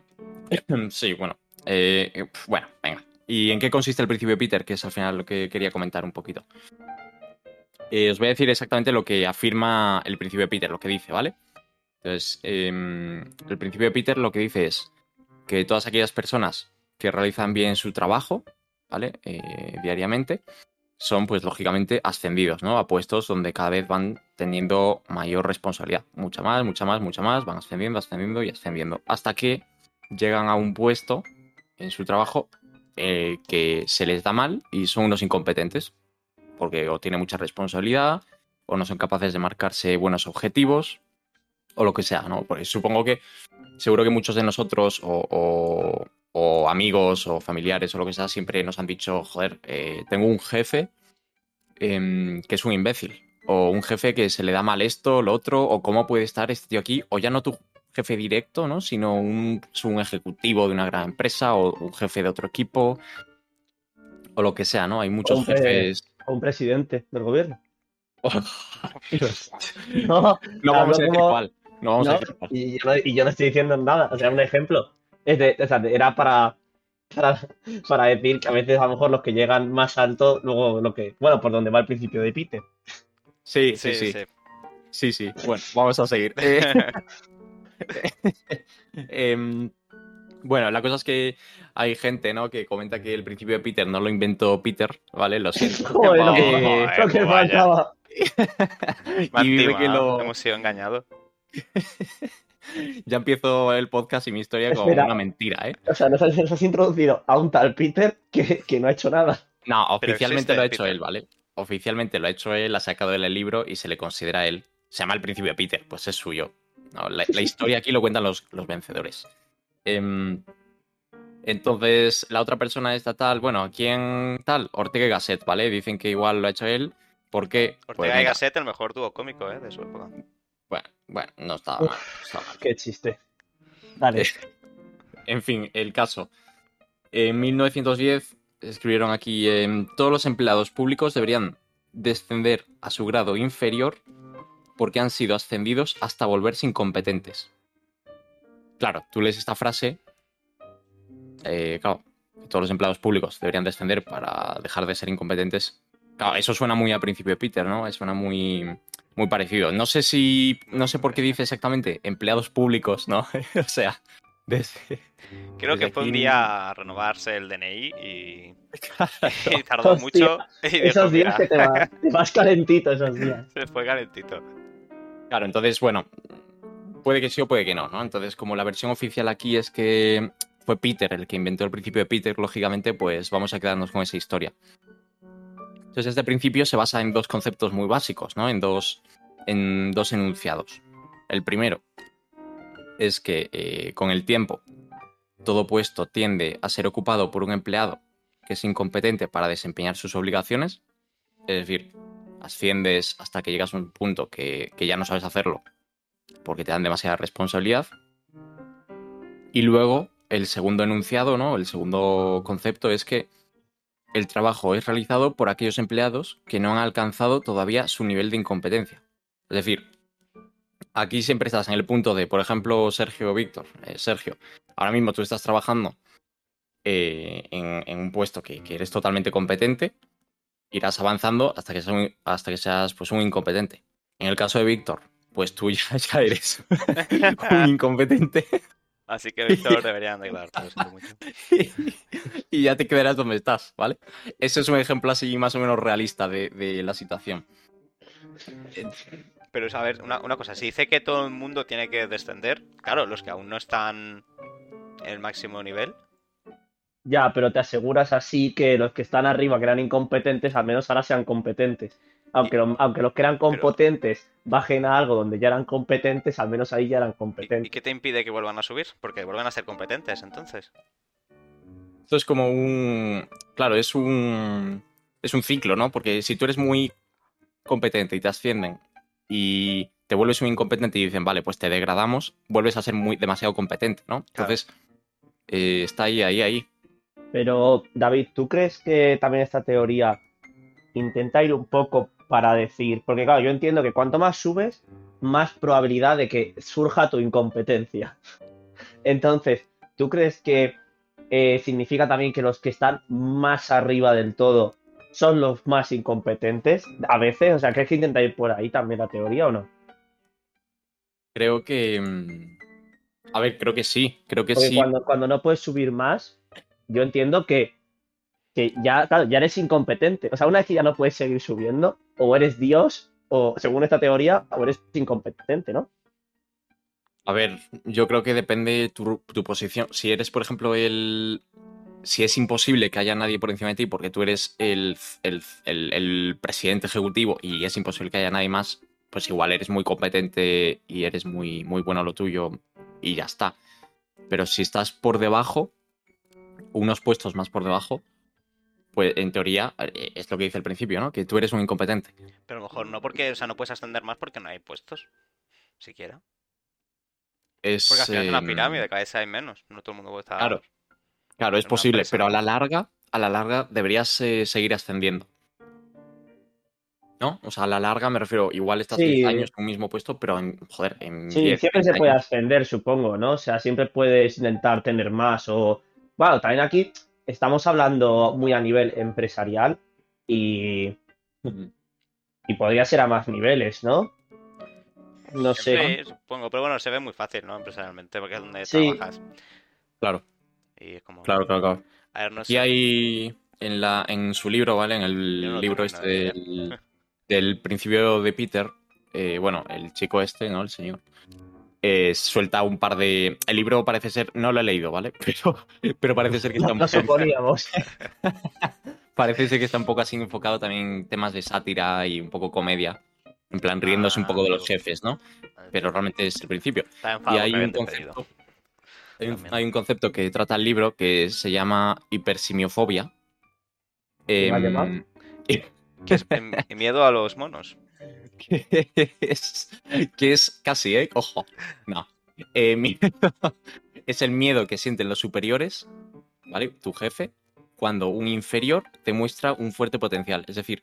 sí, bueno. eh, eh, bueno, venga. ¿Y en qué consiste el principio de Peter? Que es al final lo que quería comentar un poquito. Eh, os voy a decir exactamente lo que afirma el principio de Peter, lo que dice, ¿vale? Entonces, em, el principio de Peter lo que dice es que todas aquellas personas que realizan bien su trabajo, ¿vale? Eh, diariamente, son pues lógicamente ascendidos, ¿no? A puestos donde cada vez van teniendo mayor responsabilidad. Mucha más, mucha más, mucha más, van ascendiendo, ascendiendo y ascendiendo. Hasta que llegan a un puesto en su trabajo eh, que se les da mal y son unos incompetentes. Porque o tienen mucha responsabilidad, o no son capaces de marcarse buenos objetivos, o lo que sea, ¿no? Porque supongo que seguro que muchos de nosotros, o- o amigos, o familiares, o lo que sea, siempre nos han dicho, joder, eh, tengo un jefe em, que es un imbécil. O un jefe que se le da mal esto, lo otro, o cómo puede estar este tío aquí, o ya no tu jefe directo, ¿no? Sino un, un ejecutivo de una gran empresa, o un jefe de otro equipo, o lo que sea, ¿no? Hay muchos jefes. O un presidente del gobierno. No, no vamos a decir cuál. No vamos a no, decir cuál. y, yo no, y yo no estoy diciendo nada. O sea, un ejemplo. Es de- o sea, era para, para, para decir que a veces a lo mejor los que llegan más alto, luego lo que. Bueno, por donde va el principio de Peter. Sí, sí, sí. Sí, sí. Bueno, vamos a seguir. Eh, em, bueno, la cosa es que hay gente, ¿no? Que comenta que el principio de Peter no lo inventó Peter, ¿vale? Lo siento. Joder, lo que, lo faltaba. Y que lo... Hemos sido engañados. Ya empiezo el podcast y mi historia con Espera. una mentira, ¿eh? O sea, nos has, nos has introducido a un tal Peter que, que no ha hecho nada. No, oficialmente existe lo ha hecho Peter. él, ¿vale? Oficialmente lo ha hecho él, ha sacado él el libro y se le considera él. Se llama El Principio Peter, pues es suyo. No, la, la historia aquí lo cuentan los, los vencedores. Em, entonces, la otra persona está tal, bueno, ¿quién tal? Ortega y Gasset, ¿vale? Dicen que igual lo ha hecho él. ¿Por qué? Pues Ortega y Gasset, el mejor dúo cómico, ¿eh? De su época. Bueno, bueno, no estaba mal. no estaba mal. Qué chiste. Dale. Eh, En fin, el caso. En 1910 escribieron aquí, em, todos los empleados públicos deberían descender a su grado inferior porque han sido ascendidos hasta volverse incompetentes. Claro, tú lees esta frase, eh, claro, todos los empleados públicos deberían descender para dejar de ser incompetentes. Claro, eso suena muy a principio de Peter, ¿no? Suena muy, muy parecido. No sé si, no sé por qué dice exactamente empleados públicos, ¿no? o sea, desde- Creo Desde que fue un día a renovarse el DNI y, Claro. y tardó Hostia, mucho. Y Esos días "Mira, que te, va- te vas calentito esos días. se fue calentito. Claro, entonces, bueno, puede que sí o puede que no, ¿no? Entonces, como la versión oficial aquí es que fue Peter el que inventó el principio de Peter, lógicamente, pues vamos a quedarnos con esa historia. Entonces, este principio se basa en dos conceptos muy básicos, ¿no? En dos, en dos enunciados. El primero es que eh, con el tiempo todo puesto tiende a ser ocupado por un empleado que es incompetente para desempeñar sus obligaciones. Es decir, asciendes hasta que llegas a un punto que, que ya no sabes hacerlo porque te dan demasiada responsabilidad. Y luego, el segundo enunciado, ¿no? El segundo concepto es que el trabajo es realizado por aquellos empleados que no han alcanzado todavía su nivel de incompetencia. Es decir, aquí siempre estás en el punto de, por ejemplo, Sergio o Víctor. eh, Sergio, ahora mismo tú estás trabajando eh, en, en un puesto que, que eres totalmente competente, irás avanzando hasta que seas, un- hasta que seas pues, un incompetente. En el caso de Víctor, pues tú ya, ya eres un incompetente Así que Víctor deberían mucho. y ya te quedarás donde estás, ¿vale? Ese es un ejemplo así más o menos realista de, de la situación. Pero, a ver, una, una cosa, si dice que todo el mundo tiene que descender, claro, los que aún no están en el máximo nivel, Ya, pero te aseguras así que los que están arriba, que eran incompetentes, al menos ahora sean competentes. Aunque, lo- aunque los que eran competentes bajen a algo donde ya eran competentes, al menos ahí ya eran ¿Y, y competentes. qué te impide que vuelvan a subir? Porque vuelven a ser competentes, entonces. Esto es como un. Claro, es un. Es un ciclo, ¿no? Porque si tú eres muy competente y te ascienden y te vuelves un incompetente y dicen, vale, pues te degradamos, vuelves a ser muy demasiado competente, ¿no? Entonces, eh, está ahí, ahí, ahí. Pero, David, ¿tú crees que también esta teoría intenta ir un poco para decir, porque claro, yo entiendo que cuanto más subes, más probabilidad de que surja tu incompetencia. Entonces, ¿tú crees que eh, significa también que los que están más arriba del todo son los más incompetentes? A veces, o sea, ¿crees que intenta ir por ahí también la teoría o no? Creo que. mm, A ver, creo que sí. Creo que Porque sí. cuando, cuando no puedes subir más, yo entiendo que, que ya, claro, ya eres incompetente. O sea, una vez que ya no puedes seguir subiendo, o eres Dios, o según esta teoría, o eres incompetente, ¿no? A ver, yo creo que depende tu, tu posición. Si eres, por ejemplo, el. Si es imposible que haya nadie por encima de ti porque tú eres el, el- el- presidente ejecutivo y es imposible que haya nadie más, pues igual eres muy competente y eres muy, muy bueno a lo tuyo y ya está. Pero si estás por debajo, unos puestos más por debajo, pues en teoría eh, es lo que dice el principio, ¿no? Que tú eres un incompetente. Pero a lo mejor no porque, o sea, no puedes ascender más porque no hay puestos. Siquiera. Es, Porque al final es una em, pirámide, cada vez hay menos. No todo el mundo puede estar. Claro. Claro, es posible, empresa. pero a la larga, a la larga deberías eh, seguir ascendiendo. ¿No? O sea, a la larga me refiero, igual estás Sí. 10 años en un mismo puesto, pero en, joder, en Sí, 10, siempre se 20 puede ascender, supongo, ¿no? O sea, siempre puedes intentar tener más o... Bueno, también aquí estamos hablando muy a nivel empresarial y, y podría ser a más niveles, ¿no? No sé. Sí, supongo. Pero bueno, se ve muy fácil, ¿no? Empresarialmente, porque es donde Sí. trabajas. Claro, Y es como. claro, claro, claro. A ver, no Aquí sé. hay en, la, en su libro, ¿vale? En no el libro este del, del principio de Peter, eh, bueno, el chico este, ¿no? El señor. Eh, suelta un par de. El libro parece ser. No lo he leído, ¿vale? Pero, pero parece ser que está No, un no suponíamos. Parece ser que está un poco así enfocado también en temas de sátira y un poco comedia. En plan, riéndose un poco de los jefes, ¿no? Pero realmente es el principio. Está Y enfadado hay un concepto. Hay un, También. hay un concepto que trata el libro que se llama hipersimiofobia. ¿Cómo ha Em? Que es em- miedo a los monos. Que es, que es casi, ¿eh? Ojo. No. Eh, miedo- es el miedo que sienten los superiores, ¿vale? Tu jefe, cuando un inferior te muestra un fuerte potencial. Es decir,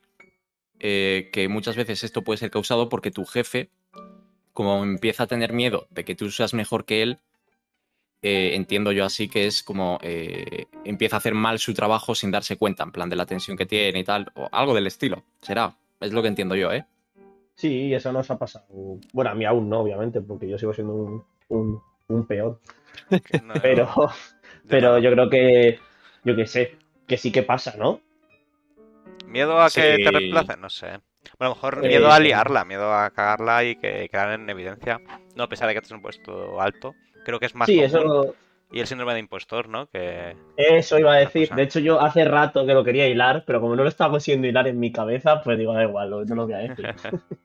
eh, que muchas veces esto puede ser causado porque tu jefe, como empieza a tener miedo de que tú seas mejor que él, eh, entiendo yo así que es como eh, empieza a hacer mal su trabajo sin darse cuenta, en plan de la tensión que tiene y tal, o algo del estilo. Será, es lo que entiendo yo, ¿eh? Sí, eso nos ha pasado. Bueno, a mí aún no, obviamente, porque yo sigo siendo un, un, un no- Pero, pero yo creo que, yo qué sé, que sí que pasa, ¿no? ¿Miedo a que Sí. te reemplacen? No sé. Bueno, a lo mejor Eh, miedo a liarla, miedo a cagarla y que quedar en evidencia. No, a pesar de que estés en un puesto alto. Creo que es más Sí, común. eso, Y el síndrome de impostor, ¿no? Que eso iba a decir. De hecho, yo hace rato que lo quería hilar, pero como no lo estaba consiguiendo hilar en mi cabeza, pues digo, da igual, no lo voy a decir.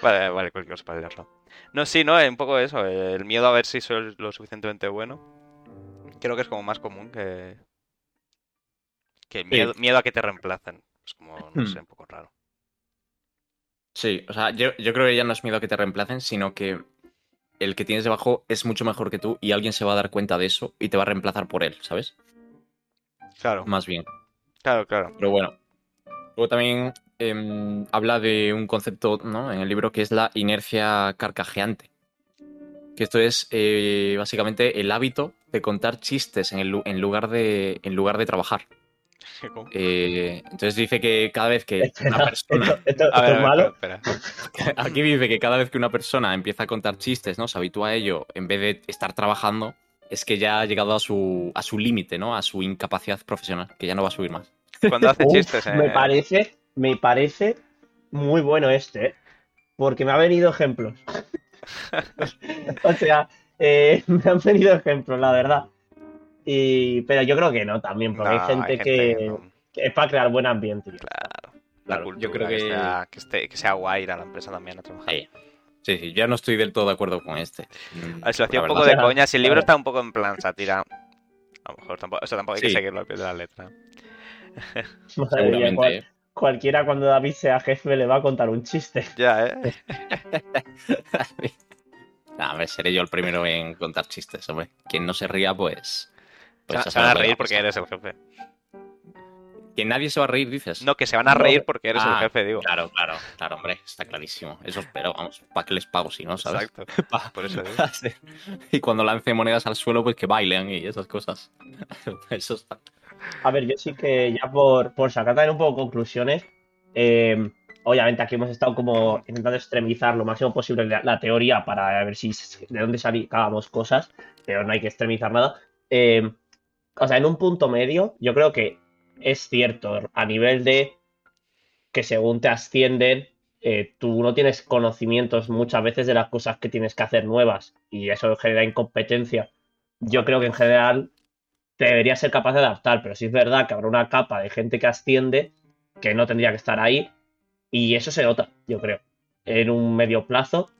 Vale, vale, cualquier cosa para leerlo. No, sí, no, un poco eso, el miedo a ver si soy lo suficientemente bueno. Creo que es como más común que. Que el miedo, miedo a que te reemplacen. Es como, no Hmm. sé, un poco raro. Sí, o sea, yo, yo creo que ya no es miedo a que te reemplacen, sino que el que tienes debajo es mucho mejor que tú y alguien se va a dar cuenta de eso y te va a reemplazar por él, ¿sabes? Claro, Más bien. claro, claro. Pero bueno. Luego también em, habla de un concepto ¿no? en el libro que es la inercia carcajeante. Que esto es eh, básicamente el hábito de contar chistes en, el lu- en lugar, de, en lugar de trabajar. Eh, entonces dice que cada vez que Espera, una persona... esto, esto- A esto ver, es a ver, malo. espera, espera. Aquí dice que cada vez que una persona empieza a contar chistes, ¿no? Se habitúa a ello en vez de estar trabajando, es que ya ha llegado a su, a su límite, ¿no? A su incapacidad profesional, que ya no va a subir más. Cuando hace Uf, chistes, eh, Me parece, me parece muy bueno este, ¿eh? porque me ha venido ejemplos. o sea, eh, me han venido ejemplos, la verdad. Y, pero yo creo que no también, porque no, hay gente, hay que, no- que es para crear buen ambiente. Claro. la Claro, cultura, yo creo que- sea, que, esté, que sea guay ir a la empresa también a trabajar. Sí. Sí, sí, ya no estoy del todo de acuerdo con este. A ver, si lo hacía un poco de coña, si el libro Claro. está un poco en plan sátira, a lo mejor tampoco, eso tampoco hay que seguirlo al pie de la letra. Cualquiera cuando David sea jefe le va a contar un chiste. Ya, ¿eh? Nah, hombre, seré yo el primero en contar chistes, hombre. Quien no se ría, pues. Pues se, van a reír porque eres el jefe. Que nadie se va a reír, dices. No, que se van a reír porque eres el Ah, jefe, digo. Claro, claro, claro, hombre, está clarísimo. Eso espero, vamos, ¿para qué les pago si no, sabes? Exacto. Pa- Por eso digo. Sí. Y cuando lance monedas al suelo, pues que bailen y esas cosas. Eso está. A ver, yo sí que ya por, por sacar también un poco conclusiones, eh, obviamente aquí hemos estado como intentando extremizar lo máximo posible la, la teoría para ver si de dónde sacábamos cosas, pero no hay que extremizar nada. Eh, o sea, en un punto medio, yo creo que es cierto a nivel de que según te ascienden, eh, tú no tienes conocimientos muchas veces de las cosas que tienes que hacer nuevas y eso genera incompetencia. Yo creo que en general te deberías ser capaz de adaptar, pero sí es verdad que habrá una capa de gente que asciende que no tendría que estar ahí y eso se nota, yo creo. En un medio plazo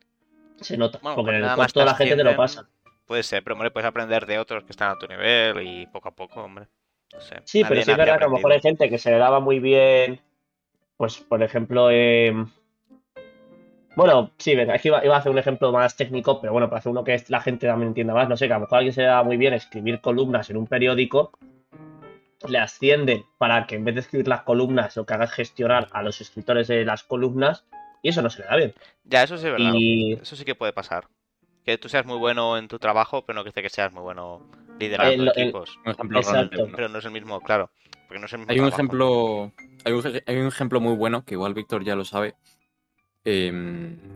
se nota, Bueno, porque en pues el corto te la gente te lo pasa. Puede ser, pero hombre, puedes aprender de otros que están a tu nivel y poco a poco, hombre. No sé. Sí, pero sí es verdad que a lo mejor hay gente que se le daba muy bien, pues por ejemplo, eh, bueno, sí, que iba, iba a hacer un ejemplo más técnico, pero bueno, para hacer uno que la gente también entienda más, no sé, que a lo mejor a alguien se le daba muy bien escribir columnas en un periódico, le ascienden para que en vez de escribir las columnas lo que haga es gestionar a los escritores de las columnas, y eso no se le da bien. Ya, eso sí es verdad. Y Eso sí que puede pasar. Que tú seas muy bueno en tu trabajo, pero no que que seas muy bueno liderando El- el- equipos. Un ejemplo Exacto. realmente bueno. Pero no es el mismo, claro. Porque no es el mismo Hay un trabajo. ejemplo. Hay un, ej- hay un ejemplo muy bueno, que igual Víctor ya lo sabe. eh,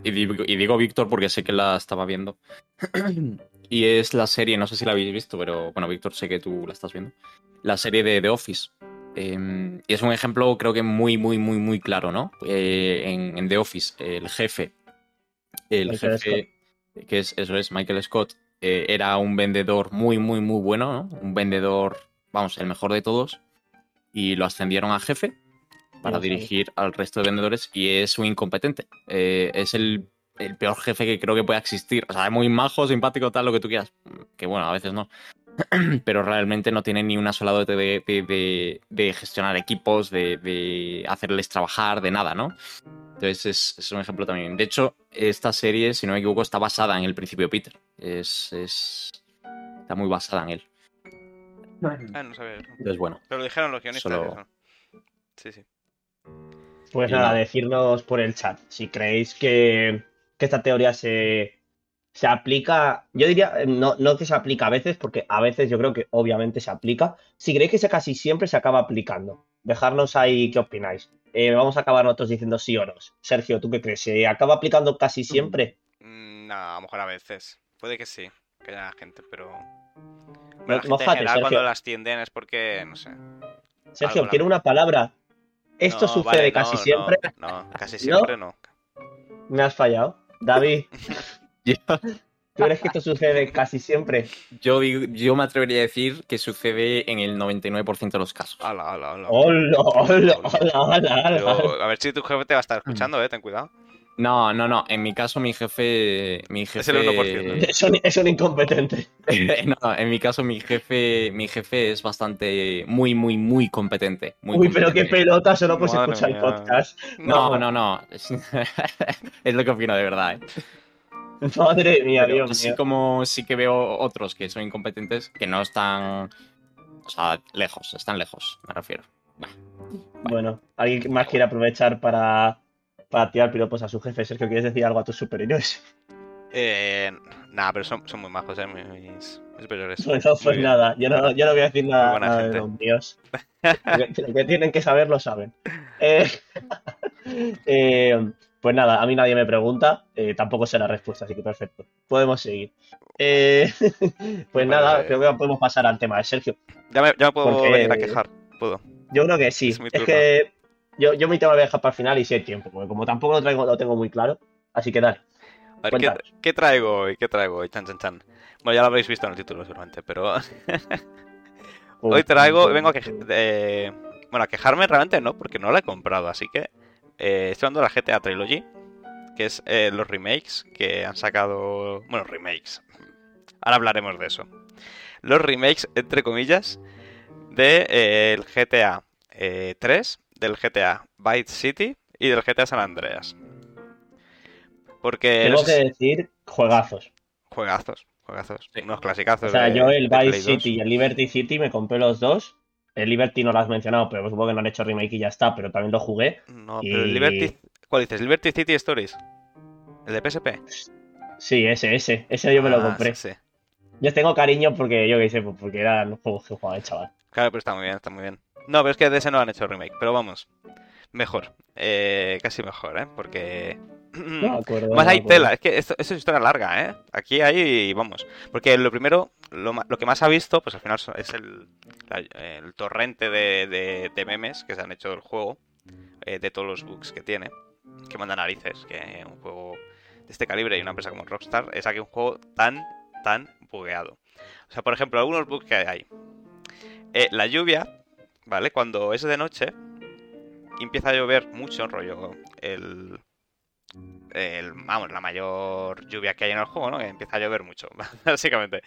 y, digo, y digo Víctor porque sé que la estaba viendo. y es la serie, no sé si la habéis visto, pero bueno, Víctor, sé que tú la estás viendo. La serie de The Office. Eh, y es un ejemplo, creo que muy, muy, muy, muy claro, ¿no? Eh, en, en The Office, el jefe. El jefe, que es, eso es, Michael Scott, eh, era un vendedor muy, muy, muy bueno, ¿no? Un vendedor, vamos, el mejor de todos. Y lo ascendieron a jefe para dirigir al resto de vendedores y es un incompetente. Eh, es el, el peor jefe que creo que pueda existir. O sea, es muy majo, simpático, tal, lo que tú quieras. Que bueno, a veces no. Pero realmente no tiene ni una sola dote de, de- de- de gestionar equipos, de, de hacerles trabajar, de nada, ¿no? Entonces es, es un ejemplo también. De hecho, esta serie, si no me equivoco, está basada en el principio Peter. Es, es- está muy basada en él. Ah, no sabía. eso. Entonces, bueno. Pero lo dijeron los guionistas. Solo-. Sí, sí. Pues Y nada, nada. decirnos por el chat si creéis que, que esta teoría se, se aplica. Yo diría, eh, no, no que se aplica a veces, porque a veces yo creo que obviamente se aplica. Si creéis que se casi siempre se acaba aplicando, dejarnos ahí qué opináis. Eh, vamos a acabar nosotros diciendo sí o no. Sergio, ¿tú qué crees? ¿Se acaba aplicando casi siempre? Mm, No, a lo mejor a veces. Puede que sí, que haya gente, pero. Bueno, No- la gente en general cuando las tienden es porque, no sé. Sergio, quiero una palabra. Esto No, sucede vale, casi siempre. No, casi siempre no. Me has fallado. David, ¿tú crees que esto sucede casi siempre? yo, digo- yo me atrevería a decir que sucede en el 99% de los casos. Hala, hala, hala. ¡Hola, hola, hola, hola, Pero, hola! a ver si tu jefe te va a estar escuchando, eh, ten cuidado. No, no, no. En mi caso, mi jefe. Mi jefe Es el 1%. Es un, es un incompetente. no, en mi caso, mi jefe, mi jefe es bastante. Muy, muy, muy competente. muy Uy, pero qué pelota, solo pues escuchar el podcast. No, no, no. Es, es lo que opino de verdad, ¿eh? Madre mía, Pero Dios así mío. como sí que veo otros que son incompetentes, que no están. O sea, lejos, están lejos, me refiero. Bueno, ¿alguien más quiere aprovechar para, para tirar piropos a su jefe? Sergio, ¿quieres decir algo a tus superiores? Eh, nada, pero son, son muy majos, eh, mis, mis superiores. Pues bien. nada, yo no, yo no voy a decir nada, buena nada de los míos. Lo que, lo que tienen que saber lo saben. Eh, eh, pues nada, a mí nadie me pregunta, eh, tampoco sé la respuesta, así que perfecto. Podemos seguir. Eh, pues nada, creo que podemos pasar al tema de Sergio. Ya me, ya me puedo Porque- venir a quejar. Puedo. Yo creo que sí. Es que yo, yo mi tema lo voy a dejar para el final y si hay tiempo, porque como tampoco lo, traigo, lo tengo muy claro. Así que dale. A ver, ¿qué, traigo hoy? ¿Qué traigo hoy? Chan, chan, chan. Bueno, ya lo habréis visto en el título seguramente, pero hoy traigo, vengo a quejar, bueno, a quejarme realmente no, porque no la he comprado, así que eh, estoy hablando de la GTA Trilogy, que es eh, los remakes que han sacado. Bueno, remakes. Ahora hablaremos de eso. Los remakes, entre comillas, de eh, el GTA 3, del GTA Vice City y del GTA San Andreas. Porque. Tengo que decir juegazos. Juegazos, juegazos. Sí. Unos clasicazos. O sea, de- yo el de Vice Play 2. City y el Liberty City me compré los dos. El Liberty no lo has mencionado, pero supongo que no han hecho remake y ya está, pero también lo jugué. No, pero el Liberty. ¿Cuál dices? ¿Liberty City Stories? ¿El de PSP? Sí, ese, ese. Ese yo me lo Ah, compré. sí, sí. Yo tengo cariño porque yo qué sé, pues porque eran juegos que jugaba el chaval. Claro, pero está muy bien, está muy bien. No, pero es que de ese no han hecho remake, pero vamos. Mejor. Eh, casi mejor, ¿eh? Porque. No acuerdo. Más hay acuerdo. tela, es que esto, esto es historia larga, ¿eh? Aquí hay, vamos. Porque lo primero, lo, que más ha visto, pues al final es el, torrente de, de- de memes que se han hecho del juego, eh, de todos los bugs que tiene, que manda narices, que un juego de este calibre y una empresa como Rockstar es aquí un juego tan, tan bugueado. O sea, por ejemplo, algunos bugs que hay. Eh, la lluvia, ¿vale? Cuando es de noche empieza a llover mucho, rollo, el, el- vamos, la mayor lluvia que hay en el juego, ¿no? Que empieza a llover mucho, básicamente.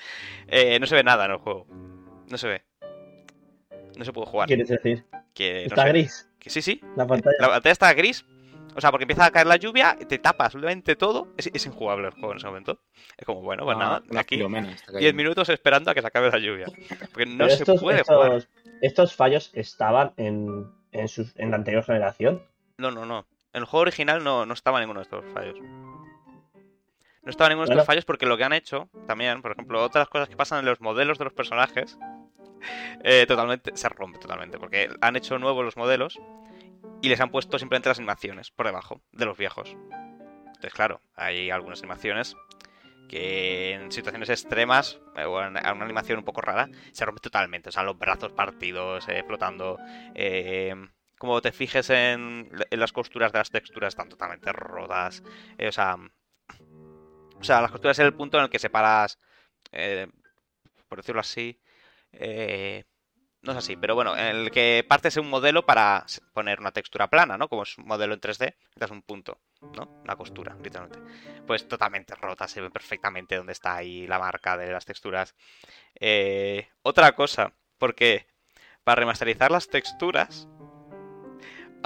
Eh, no se ve nada en el juego. No se ve. No se puede ¿Qué jugar. quieres decir? Que, no Está sé. gris Que sí, sí. la pantalla. La pantalla está gris. O sea, porque empieza a caer la lluvia, te tapa absolutamente todo. Es, es injugable el juego en ese momento. Es como, bueno, pues Ah, nada, aquí filomena está 10 cayendo. minutos esperando a que se acabe la lluvia. Porque no Pero se estos, puede estos- jugar. estos fallos estaban en, en, sus- en la anterior generación. No, no, no. En el juego original no, no estaba ninguno de estos fallos. No estaba ninguno de Bueno. estos fallos porque lo que han hecho también, por ejemplo, otras cosas que pasan en los modelos de los personajes, eh, totalmente se rompe totalmente. Porque han hecho nuevos los modelos y les han puesto simplemente las animaciones por debajo de los viejos. Entonces, claro, hay algunas animaciones que en situaciones extremas eh, o en, una animación un poco rara se rompe totalmente. O sea, los brazos partidos, eh, flotando. eh, como te fijes en, en las costuras de las texturas, están totalmente rotas. eh, o sea, o sea, las costuras es el punto en el que separas, eh, por decirlo así, eh, no es así, pero bueno, en el que partes un modelo para poner una textura plana, ¿no? Como es un modelo en 3D, das un punto, ¿no? Una costura, literalmente. Pues totalmente rota, se ve perfectamente dónde está ahí la marca de las texturas. Eh, otra cosa, porque para remasterizar las texturas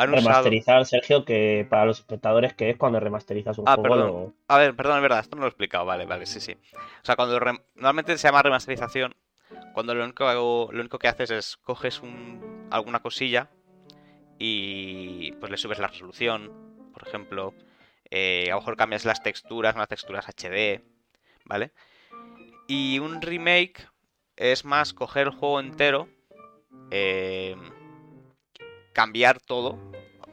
han usado... Remasterizar, Sergio, que para los espectadores, que es cuando remasterizas un Ah, juego. perdón. A ver, perdón, es verdad, esto no lo he explicado, vale, vale, sí, sí. O sea, cuando rem- normalmente se llama remasterización, cuando lo único, lo único que haces es coges un, alguna cosilla y pues le subes la resolución, por ejemplo, eh, a lo mejor cambias las texturas, unas texturas HD, ¿vale? Y un remake es más coger el juego entero, eh, cambiar todo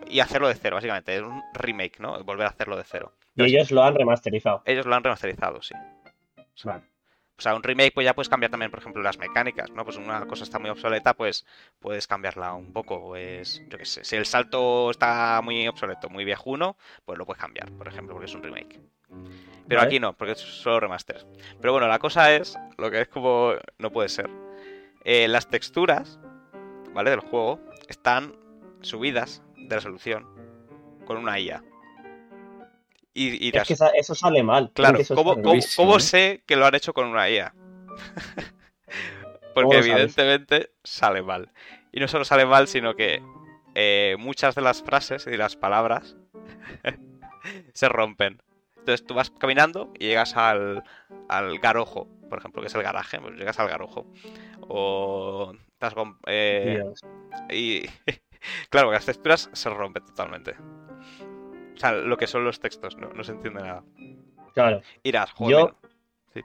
y hacerlo de cero, básicamente. Es un remake, ¿no? Volver a hacerlo de cero. Y ellos lo han remasterizado. Ellos lo han remasterizado, sí. Vale. O sea, un remake, pues ya puedes cambiar también, por ejemplo, las mecánicas, ¿no? Pues una cosa está muy obsoleta, pues puedes cambiarla un poco. Pues, yo qué sé, si el salto está muy obsoleto, muy viejuno, pues lo puedes cambiar, por ejemplo, porque es un remake. Pero Vale. aquí no, porque es solo remaster. Pero bueno, la cosa es, lo que es como, no puede ser. Eh, las texturas, ¿vale? Del juego, están subidas de resolución con una IA. Y, y Es las- que eso sale mal. Claro, Es ¿cómo, ¿eh? sé que lo han hecho con una IA? Porque evidentemente sale mal. Y no solo sale mal, sino que eh, muchas de las frases y las palabras se rompen. Entonces tú vas caminando y llegas al, al garojo, por ejemplo, que es el garaje, pues llegas al garojo. O estás con... eh, y claro, que las texturas se rompen totalmente. O sea, lo que son los textos, no, no se entiende nada. Claro. Irás, joder. Yo Sí.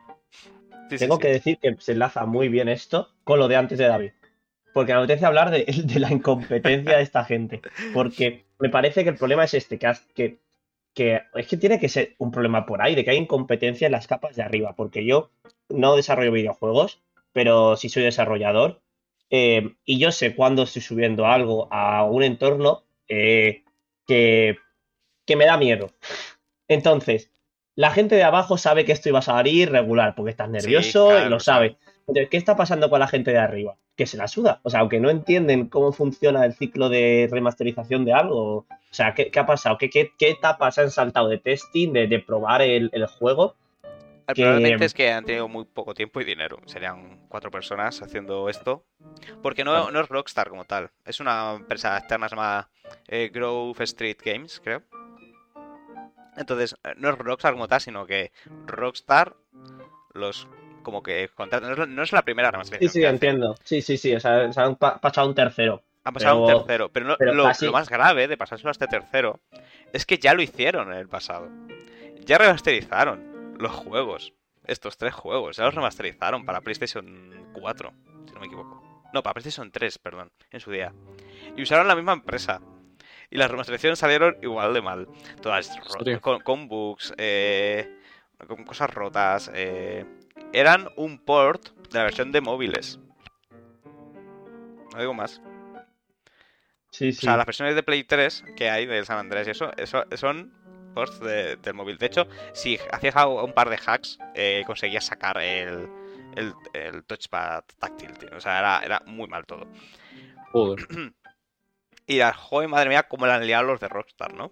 Sí, sí, tengo sí. que decir que se enlaza muy bien esto con lo de antes de David. Porque me apetece hablar de, de la incompetencia de esta gente. Porque me parece que el problema es este, que, has- que, que es que tiene que ser un problema por ahí, de que hay incompetencia en las capas de arriba. Porque yo no desarrollo videojuegos, pero sí soy desarrollador. Eh, y yo sé cuándo estoy subiendo algo a un entorno eh, que, que me da miedo. Entonces, la gente de abajo sabe que esto iba a salir regular porque estás nervioso claro, y lo lo sabe. Entonces, ¿qué está pasando con la gente de arriba? que se la suda. O sea, aunque no entienden cómo funciona el ciclo de remasterización de algo. O sea, ¿qué, qué ha pasado? ¿Qué, qué, qué etapas han saltado de testing, de, de probar el, el juego? Que- Probablemente es que han tenido muy poco tiempo y dinero. Serían cuatro personas haciendo esto. Porque no, es Rockstar como tal. Es una empresa externa, se llama eh, Grove Street Games, creo. Entonces, eh, no es Rockstar como tal, sino que Rockstar los como que contratan. No es, no es la primera Sí, remasterización. sí, que hacen. entiendo. Sí, sí, sí. O sea, se han pa- pasado un tercero. Han pasado Pero- un tercero. Pero, no- pero lo, casi- lo más grave de pasárselo a este tercero es que ya lo hicieron en el pasado. Ya remasterizaron los juegos. Estos tres juegos. Ya los remasterizaron para PlayStation 4, si no me equivoco. No, para PlayStation 3, perdón, en su día. Y usaron la misma empresa. Y las remasterizaciones salieron igual de mal. Todas con, con bugs, eh, con cosas rotas. eh, eran un port de la versión de móviles. No digo más. Sí, O sí. sea, las versiones de Play 3 que hay del San Andrés y eso, eso son ports de- del móvil. De hecho, si hacías un par de hacks, eh, conseguías sacar el, el, el touchpad táctil, tío. O sea, era, era muy mal todo. Joder. Y la joder, madre mía, cómo la han liado los de Rockstar, ¿no?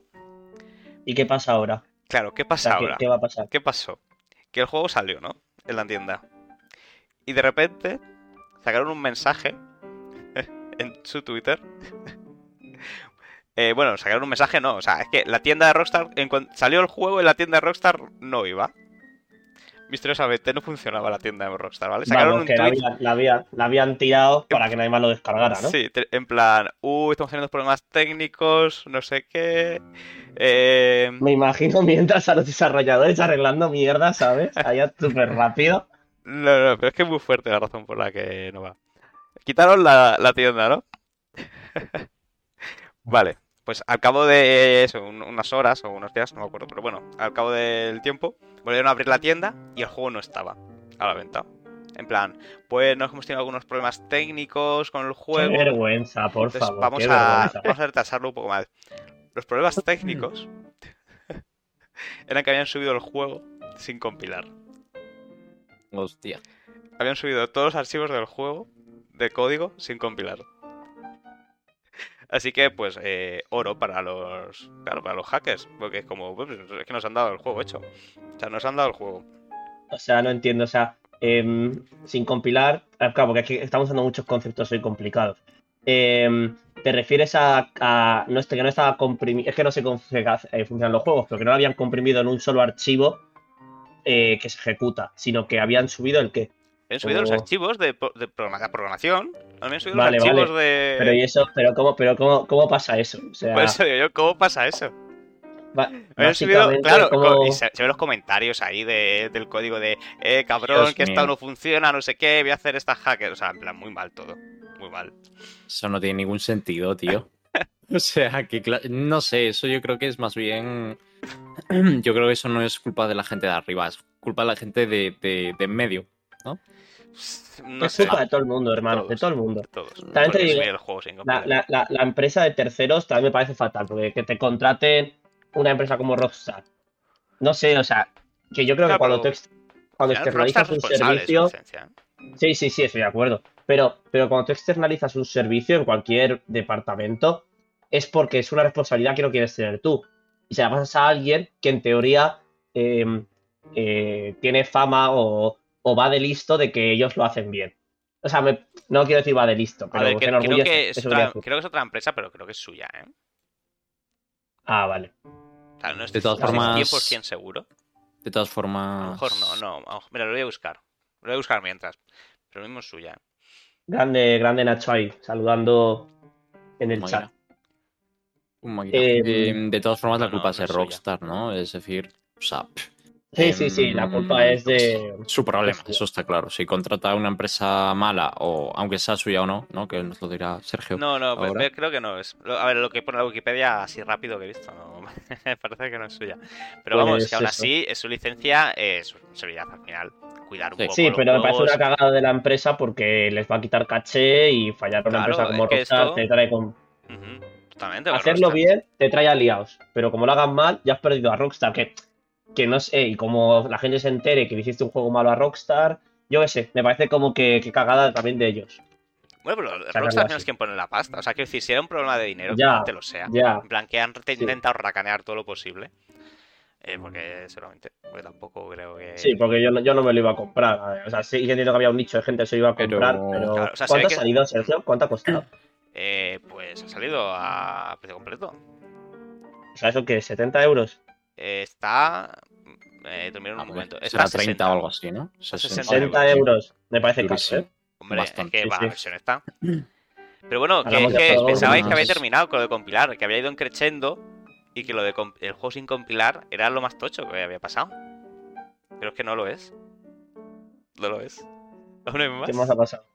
¿Y qué pasa ahora? Claro, ¿qué O pasa sea, ¿qué, ahora? qué va a pasar? ¿Qué pasó? Que el juego salió, ¿no? En la tienda. Y de repente sacaron un mensaje en su Twitter. Eh, bueno, sacaron un mensaje, no. O sea, es que la tienda de Rockstar, en cuan- salió el juego en la tienda de Rockstar, no iba. Misteriosamente no funcionaba la tienda de Rockstar, ¿vale? Sacaron Vamos, un que la, tweet. la, había- la habían tirado para que nadie más lo descargara, ¿no? Sí, en plan, uh, estamos teniendo problemas técnicos, no sé qué. Eh, Me imagino mientras a los desarrolladores arreglando mierda, ¿sabes? Allá súper rápido. No, no, pero es que es muy fuerte la razón por la que no va. Quitaron la, la tienda, ¿no? vale, pues al cabo de eso, un- unas horas o unos días, no me acuerdo, pero bueno, al cabo del tiempo, volvieron a abrir la tienda y el juego no estaba a la venta. En plan, pues nos hemos tenido algunos problemas técnicos con el Qué juego. vergüenza, por Entonces favor. vamos qué a, vergüenza. vamos a retrasarlo un poco más. Los problemas técnicos eran que habían subido el juego sin compilar. Hostia. habían subido todos los archivos del juego de código sin compilar. Así que, pues, eh, oro para los. Claro, para los hackers. Porque es como. pues, es que nos han dado el juego hecho. O sea, nos han dado el juego. O sea, no entiendo. O sea, em, sin compilar. ah, Claro, porque aquí estamos usando muchos conceptos hoy complicados. Em, ¿Te refieres a, a- no, este, que no estaba comprimido? Es que no sé cómo eh, funcionan los juegos, pero que no lo habían comprimido en un solo archivo eh, que se ejecuta, sino que habían subido el qué. Habían subido los Como- archivos de, pro- de programa- de programación. Habían subido Vale, los archivos vale. de. Pero y eso, pero cómo, pero cómo, cómo pasa eso? O sea, Por eso digo yo, ¿cómo pasa eso? ba- Habían subido, claro, ¿cómo- co- y se, se ven los comentarios ahí de- del código de, eh, cabrón, Dios que esto mío. no funciona, no sé qué, voy a hacer esta hacker. O sea, en plan, muy mal todo. Muy mal. Eso no tiene ningún sentido, tío. O sea, que no sé, eso yo creo que es más bien. Yo creo que eso no es culpa de la gente de arriba, es culpa de la gente de, de, de en medio. No es sé. culpa de todo el mundo, hermano, de todo el mundo. todos. También te digo, La, compilar. la- la- la empresa de terceros también me parece fatal, porque que te contraten una empresa como Rockstar. No sé, o sea, que yo creo que cuando, tú pero cuando final, externalizas un es servicio. ¿eh? Sí, sí, sí, estoy de acuerdo. Pero, pero cuando tú externalizas un servicio en cualquier departamento, es porque es una responsabilidad que no quieres tener tú. Y se la pasas a alguien que en teoría eh, eh, tiene fama o, o va de listo de que ellos lo hacen bien. O sea, me- no quiero decir va de listo, A pero ver, que- creo, que es otra, quería decir. creo que es otra empresa, pero creo que es suya, ¿eh? Ah, vale. O sea, no De estoy todas no estoy formas- 100% seguro. De todas A lo formas. mejor no, no. mejor- Mira, lo voy a buscar. Lo voy a buscar mientras. Pero lo mismo es suya. Grande, grande Nacho ahí, saludando en el chat. Un. Eh, Eh, de todas formas, la no, culpa no es de suya. Rockstar, ¿no? Es decir, o sea, pff, Sí, sí, sí, la em, culpa es de. Su problema, eso está claro. Si contrata a una empresa mala, o aunque sea suya o no, ¿no? Que nos lo dirá Sergio. No, no, ahora. pe- creo que no es. A ver, lo que pone la Wikipedia así rápido que he visto, no, me parece que no es suya. Pero vamos, Pues que aún eso. así es su licencia, es su responsabilidad al final. Cuidar un Sí. poco Sí, pero me parece una cagada de la empresa porque les va a quitar caché y fallar a una Claro, empresa como es Rockstar esto- te trae con. Totalmente. pues Hacerlo Rockstar- bien te trae aliados, pero como lo hagan mal, ya has perdido a Rockstar. Que, que no sé, y como la gente se entere que le hiciste un juego malo a Rockstar, yo qué sé, me parece como que, que cagada también de ellos. Bueno, pero Rockstar no es quien pone la pasta. O sea, decir, si era un problema de dinero, Ya, que lo sea. Ya, En plan, que han te- Sí. intentado racanear todo lo posible. Eh, porque, seguramente, porque tampoco creo que... sí, porque yo no, yo no me lo iba a comprar. ver, O sea, sí que entiendo que había un nicho de gente que se lo iba a comprar, pero, Claro, o sea, se ¿cuánto ha que- salido, Sergio? ¿Cuánto ha costado? Eh, pues ha salido a precio completo. O sea, ¿eso qué? ¿70 euros? Eh, está... Eh, te miro en un Hombre, momento. Está será a 30 60. o algo así, ¿no? 60 60 euros. Me parece sí. ¿eh? Hombre, Bastante, es que va, sí. la versión está. Pero bueno, que, pensabais que había terminado con lo de compilar, que había ido creciendo y que lo de el juego sin compilar era lo más tocho que había pasado. Pero es que no lo es. No lo es. Aún más. ¿Qué más ha pasado?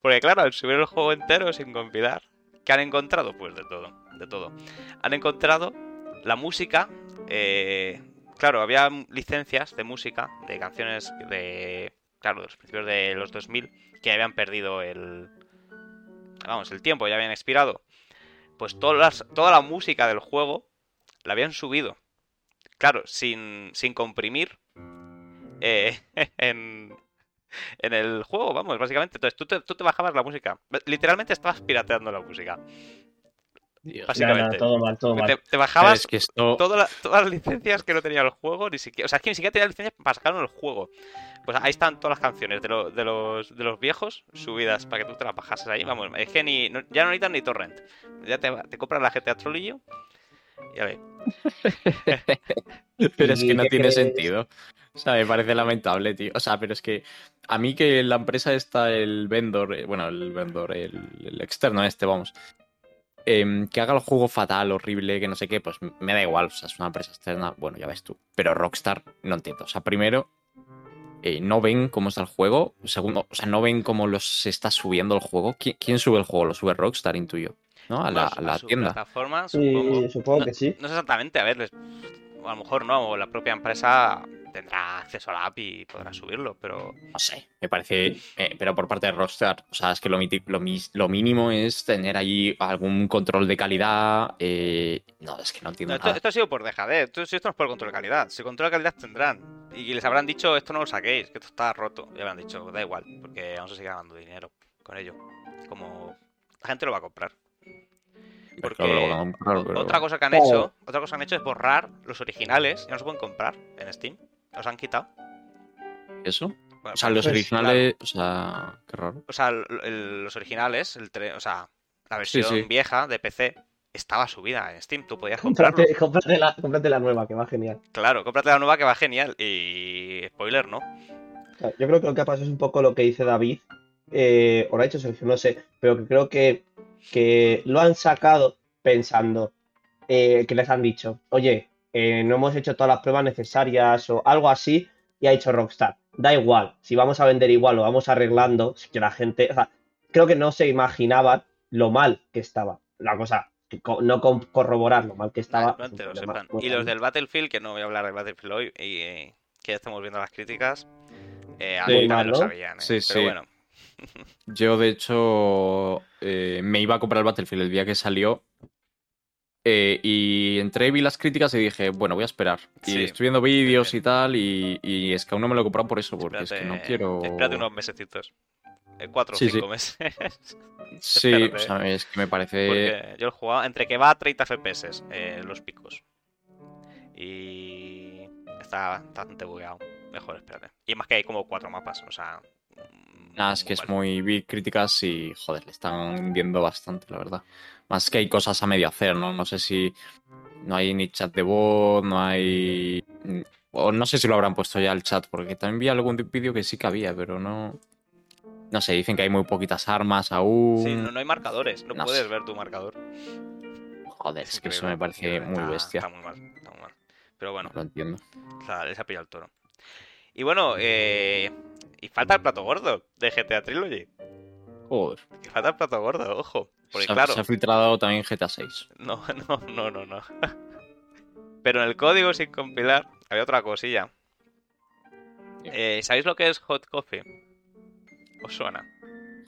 Porque claro, al subir el juego entero sin compilar, ¿qué han encontrado? Pues de todo, de todo. Han encontrado la música, eh, claro, había licencias de música, de canciones de, claro, de los principios de los 2000, que habían perdido el, vamos, el tiempo, ya habían expirado. Pues todas toda la música del juego la habían subido. Claro, sin, sin comprimir eh, en, en el juego, vamos, básicamente. Entonces tú te, tú te bajabas la música. Literalmente estabas pirateando la música. Dios. Básicamente. no, todo mal, todo mal. Te, bajabas es que esto... toda la- todas las licencias que no tenía el juego, ni siquiera. O sea, es que ni siquiera tenía licencias para sacarlo en el juego. Pues ahí están todas las canciones de, lo- de los, de los viejos subidas para que tú te las bajases ahí. Vamos, es que ni, no- ya no necesitan ni torrent. Ya te, te compras la GTA Trollillo y a ver. Pero es ¿Y que no tiene crees? sentido. O sea, me parece lamentable, tío. O sea, pero es que a mí que la empresa está el vendor, eh, bueno, el vendor, el, el externo este, vamos, em, que haga el juego fatal, horrible, que no sé qué, pues me da igual. O sea, es una empresa externa, bueno, ya ves tú. Pero Rockstar, no entiendo. O sea, primero, eh, no ven cómo está el juego. Segundo, o sea, no ven cómo los se está subiendo el juego. ¿Qui- ¿Quién, sube el juego? Lo sube Rockstar, intuyo. ¿No? A la, a la tienda. plataforma, supongo. Sí, supongo No- que sí. No sé exactamente, a ver, les- a lo mejor no, o la propia empresa tendrá acceso a la app y podrá subirlo, pero No sé, me parece, eh, pero por parte de Rockstar, o sea, es que lo, lo, lo mínimo es tener allí algún control de calidad. eh, no, es que no entiendo No, esto, nada. esto ha sido por dejadez. Esto, esto no es por control de calidad. Si control de calidad tendrán. Y les habrán dicho, esto no lo saquéis, que esto está roto. Y habrán dicho, da igual, porque vamos a seguir ganando dinero con ello. Como la gente lo va a comprar. Pero porque claro, lo van a comprar, pero- Otra cosa que han hecho, otra cosa que han hecho es borrar los originales. Ya no se pueden comprar en Steam. Los han quitado. ¿Eso? Bueno, O sea, los Pues, originales, o sea, qué raro. O sea, el- el- los originales, el tre- o sea, la versión sí. vieja de PC estaba subida en Steam. Tú podías comprarlo. Cómprate, cómprate la, cómprate la nueva, que va genial. Claro, cómprate la nueva que va genial. Y spoiler, ¿no? Yo creo que lo que ha pasado es un poco lo que dice David, eh, o lo ha hecho Sergio, no sé, pero que creo que, que lo han sacado pensando eh, que les han dicho, oye, eh, no hemos hecho todas las pruebas necesarias o algo así, y ha dicho Rockstar, da igual, si vamos a vender igual, lo vamos arreglando, si que la gente, o sea, creo que no se imaginaban lo mal que estaba la cosa, que co- no con- corroborar lo mal que estaba. En plan, es un te lo problema sepan. muy Y los del Battlefield, que no voy a hablar del Battlefield hoy, y eh, que ya estamos viendo las críticas, eh, a Sí. también mal, lo ¿no? sabían. eh, Sí, Pero sí. bueno, Yo, de hecho, eh, me iba a comprar el Battlefield el día que salió. eh, y entré, vi las críticas y dije, bueno, voy a esperar. Y estoy viendo vídeos y tal, y, y es que aún no me lo he comprado por eso, porque es que no quiero. Espérate unos mesecitos. Eh, cuatro o Sí, cinco sí. meses. Sí, espérate. o sea, es que me parece. Porque yo he jugado entre que va a 30 FPS eh, los picos. Y está bastante bugueado. Mejor, espérate. Y más que hay como cuatro mapas, o sea. Mm, Nada, es que es muy. Vi críticas y, joder, le están hundiendo bastante, la verdad. Más que hay cosas a medio hacer, ¿no? No sé si. No hay ni chat de voz, no hay. O no sé si lo habrán puesto ya el chat, porque también vi algún vídeo que sí que había, pero no. No sé, dicen que hay muy poquitas armas aún. Sí, no, no hay marcadores, no, No puedes sé. ver tu marcador. Joder, es que eso me parece muy está- bestia. Está muy mal, está muy mal. Pero bueno, No lo entiendo. o sea, les ha pillado el toro. Y bueno, eh, y falta el plato gordo de GTA Trilogy. Joder. Que falta el plato gordo, ojo. Porque se, ha- claro, se ha filtrado también GTA 6. no, no, no, no, no. Pero en el código sin compilar había otra cosilla. Eh, ¿Sabéis lo que es hot coffee? ¿Os suena?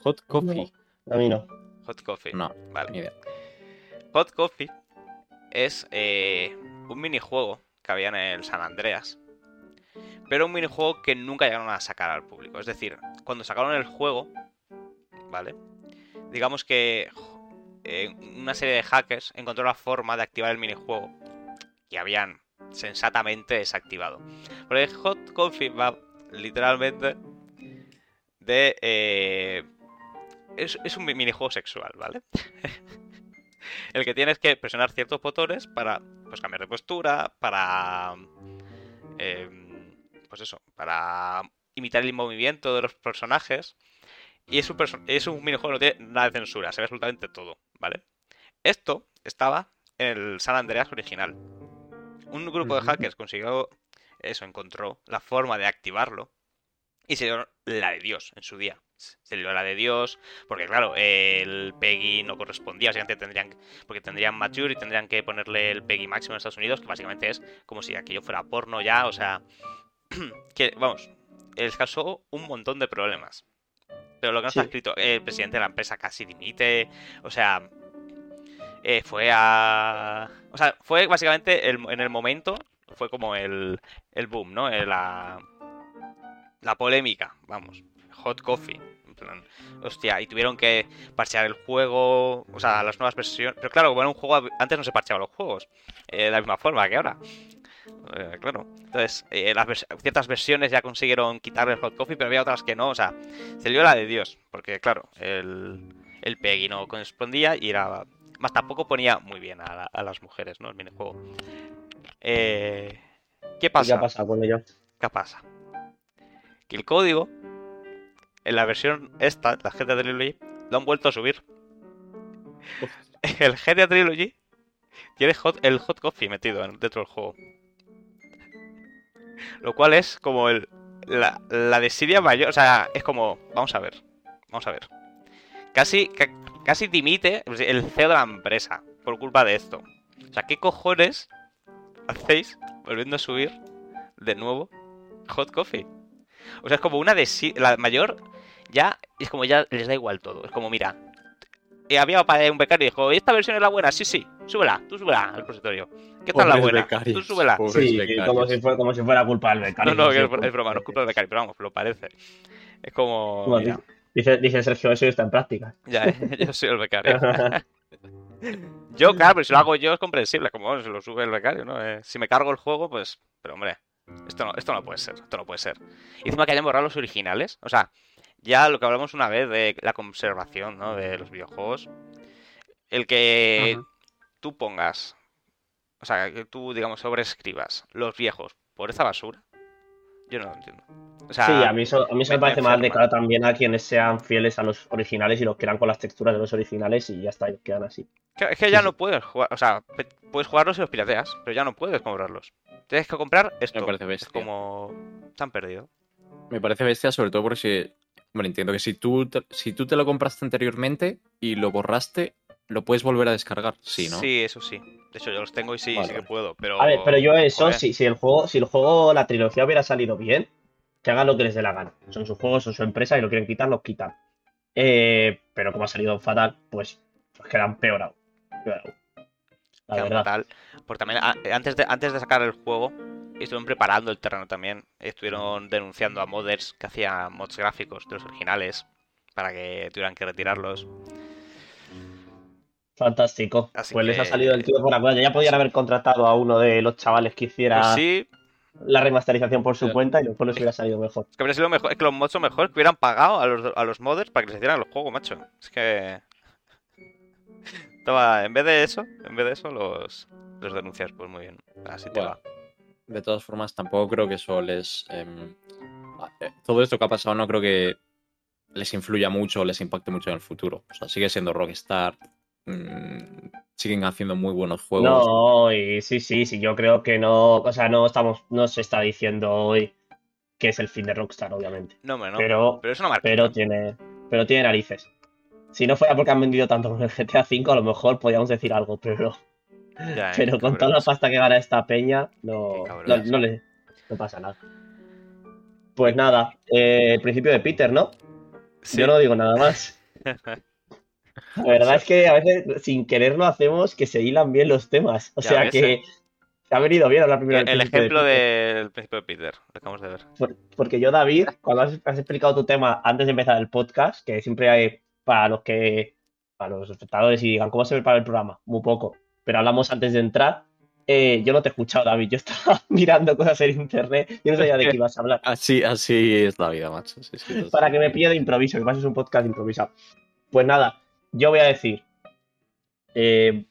Hot Coffee. A mí no. Hot coffee. No, Vale. ni idea. Hot Coffee es eh, un minijuego que había en el San Andreas. Pero un minijuego que nunca llegaron a sacar al público. Es decir, cuando sacaron el juego, ¿vale? digamos que eh, una serie de hackers encontró la forma de activar el minijuego que habían sensatamente desactivado. Porque Hot Coffee va literalmente de... eh, es, es un mi- minijuego sexual, ¿vale? el que tienes que presionar ciertos botones para pues, cambiar de postura, para... eh, pues eso, para imitar el movimiento de los personajes. Y es un, perso- es un minijuego, no tiene nada de censura, se ve absolutamente todo, ¿vale? Esto estaba en el San Andreas original. Un grupo de hackers consiguió eso, encontró la forma de activarlo y se dio la de Dios en su día. Se dio la de Dios, porque claro, el PEGI no correspondía, básicamente tendrían, porque tendrían mature y tendrían que ponerle el PEGI máximo en Estados Unidos, que básicamente es como si aquello fuera porno ya, o sea, que vamos, les causó un montón de problemas. Pero lo que no está escrito, el presidente de la empresa casi dimite, o sea, eh, fue a... O sea, fue básicamente el- en el momento, fue como el, el boom, ¿no? Eh, La, la polémica, vamos, hot coffee. En plan, hostia, y tuvieron que parchear el juego, o sea, las nuevas versiones. Pero claro, como era un juego, antes no se parcheaban los juegos, eh, de la misma forma que ahora. Eh, claro. Entonces, eh, las vers- ciertas versiones ya consiguieron quitarle el hot coffee, pero había otras que no. O sea, se lió la de Dios. Porque, claro, el, el PEGI no correspondía y era. Más tampoco ponía muy bien a, la- a las mujeres, ¿no? El minijuego. Eh, ¿Qué ¿Qué pasa? ha pasado con ello? ¿Qué pasa? Que el código, en la versión esta, la GTA Trilogy, lo han vuelto a subir. El GTA Trilogy tiene hot- el hot coffee metido en- dentro del juego. Lo cual es como el, la, la desidia mayor. O sea, es como. Vamos a ver. Vamos a ver. Casi, ca- casi dimite el CEO de la empresa por culpa de esto. O sea, ¿qué cojones hacéis volviendo a subir de nuevo hot coffee? O sea, es como una desi La mayor ya es como ya les da igual todo. Es como, mira. Eh, había un becario y dijo, ¿esta versión es la buena? Sí, sí, súbela, tú súbela al repositorio. ¿Qué tal la buena? becarios, Tú súbela. pobres Sí, becarios. como si, fuera, como si fuera culpa del becario. No, no, que es, broma, no es culpa del becario, pero vamos, lo parece. Es como. Dice, dice Sergio, eso está en práctica. ya, eh, yo soy el becario. Yo, claro, pero si lo hago yo es comprensible, como bueno, si lo sube el becario, ¿no? Eh, si me cargo el juego, pues. Pero hombre, esto no, esto no puede ser, esto no puede ser. Y encima que hayan borrado los originales, o sea, ya lo que hablamos una vez de la conservación, ¿no? De los videojuegos. El que tú pongas. O sea, que tú, digamos, sobreescribas los viejos por esa basura. Yo no lo entiendo. O sea, sí, a mí eso, a mí eso me- me parece mal de cara también a quienes sean fieles a los originales y los quieran con las texturas de los originales y ya está, y quedan así. Es que ya Sí, no puedes jugar, o sea, puedes jugarlos y los pirateas, pero ya no puedes comprarlos. Tienes que comprar esto. Me parece Es bestia. como. Se han perdido. Me parece bestia, sobre todo porque, bueno, entiendo que si tú, te, si tú te lo compraste anteriormente y lo borraste, lo puedes volver a descargar. Sí, ¿no? eso sí. De hecho, yo los tengo y sí, Vale, sí que puedo, pero. A ver, pero yo eso, joder. si, si el juego, si el juego, la trilogía hubiera salido bien, que hagan lo que les dé la gana. Son sus juegos, son su empresa y lo quieren quitar, los quitan. Eh, pero como ha salido fatal, pues, pues quedan peor aún. Peor aún. La Quedan verdad. fatal. Porque también antes de, antes de sacar el juego, estuvieron preparando el terreno también. Estuvieron denunciando a modders que hacían mods gráficos de los originales para que tuvieran que retirarlos. Fantástico. Así pues les ha salido el tío por la cual. Ya podían haber contratado a uno de los chavales que hiciera Pues sí, la remasterización por su Sí. cuenta y después les hubiera salido mejor. Es que habría sido mejor, es que los mods son mejores que hubieran pagado a los, a los modders para que les hicieran los juegos, macho. Es que. Toma, en vez de eso, en vez de eso, los, los denuncias, pues muy bien. Así te Bueno, va. De todas formas, tampoco creo que eso les. em, eh, todo esto que ha pasado no creo que les influya mucho o les impacte mucho en el futuro. O sea, sigue siendo Rockstar. mm, siguen haciendo muy buenos juegos. No, y sí, sí, sí, yo creo que no, o sea, no estamos, no se está diciendo hoy que es el fin de Rockstar, obviamente. No, no. Pero, Pero es una marca. pero tiene, pero tiene narices. Si no fuera porque han vendido tanto con el GTA V, a lo mejor podríamos decir algo, pero, Ya, eh, pero con toda la pasta que gana esta peña, no, no, le no pasa nada. Pues nada, eh, el principio de Peter, ¿no? Sí. Yo no digo nada más. La verdad es que a veces sin querer lo hacemos que se hilan bien los temas. O Ya sea ves, que eh. se ha venido bien hablar primero El, el ejemplo del principio de Peter, lo acabamos de ver. Por- Porque yo, David, cuando has, has explicado tu tema antes de empezar el podcast, que siempre hay, para los que a los espectadores y digan, ¿cómo se prepara el programa? Muy poco. Pero hablamos antes de entrar. Eh, yo no te he escuchado, David. Yo estaba mirando cosas en internet. Yo no sabía de qué ibas a hablar. Así, así es la vida, macho. Sí, sí, total. Para que me pille de improviso, que pases un podcast improvisado. Pues nada, yo voy a decir. eh,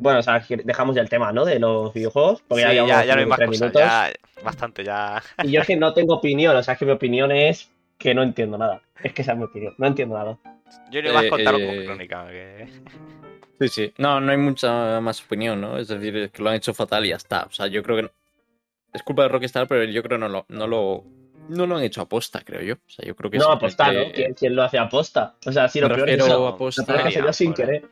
bueno, o sea, dejamos ya el tema, ¿no? De los videojuegos. Porque Sí, ya, ya, ya no hay más 23 cosas. minutos. Ya, bastante, ya. Y yo es que no tengo opinión, o sea, es que mi opinión es que no entiendo nada. Es que esa es mi opinión, no entiendo nada. Yo le voy a Eh, contar eh, crónica. Que... Sí, sí. No, no hay mucha más opinión, ¿no? Es decir, es que lo han hecho fatal y ya está. O sea, yo creo que. no- Es culpa de Rockstar, pero yo creo que no lo, no lo, no lo han hecho aposta, creo yo. O sea, yo creo que No, apostar, ¿no? ¿Quién, quién lo hace aposta? O sea, sí, lo Me peor es refiero eso. a Lo aposta. peor es que se dio sin querer.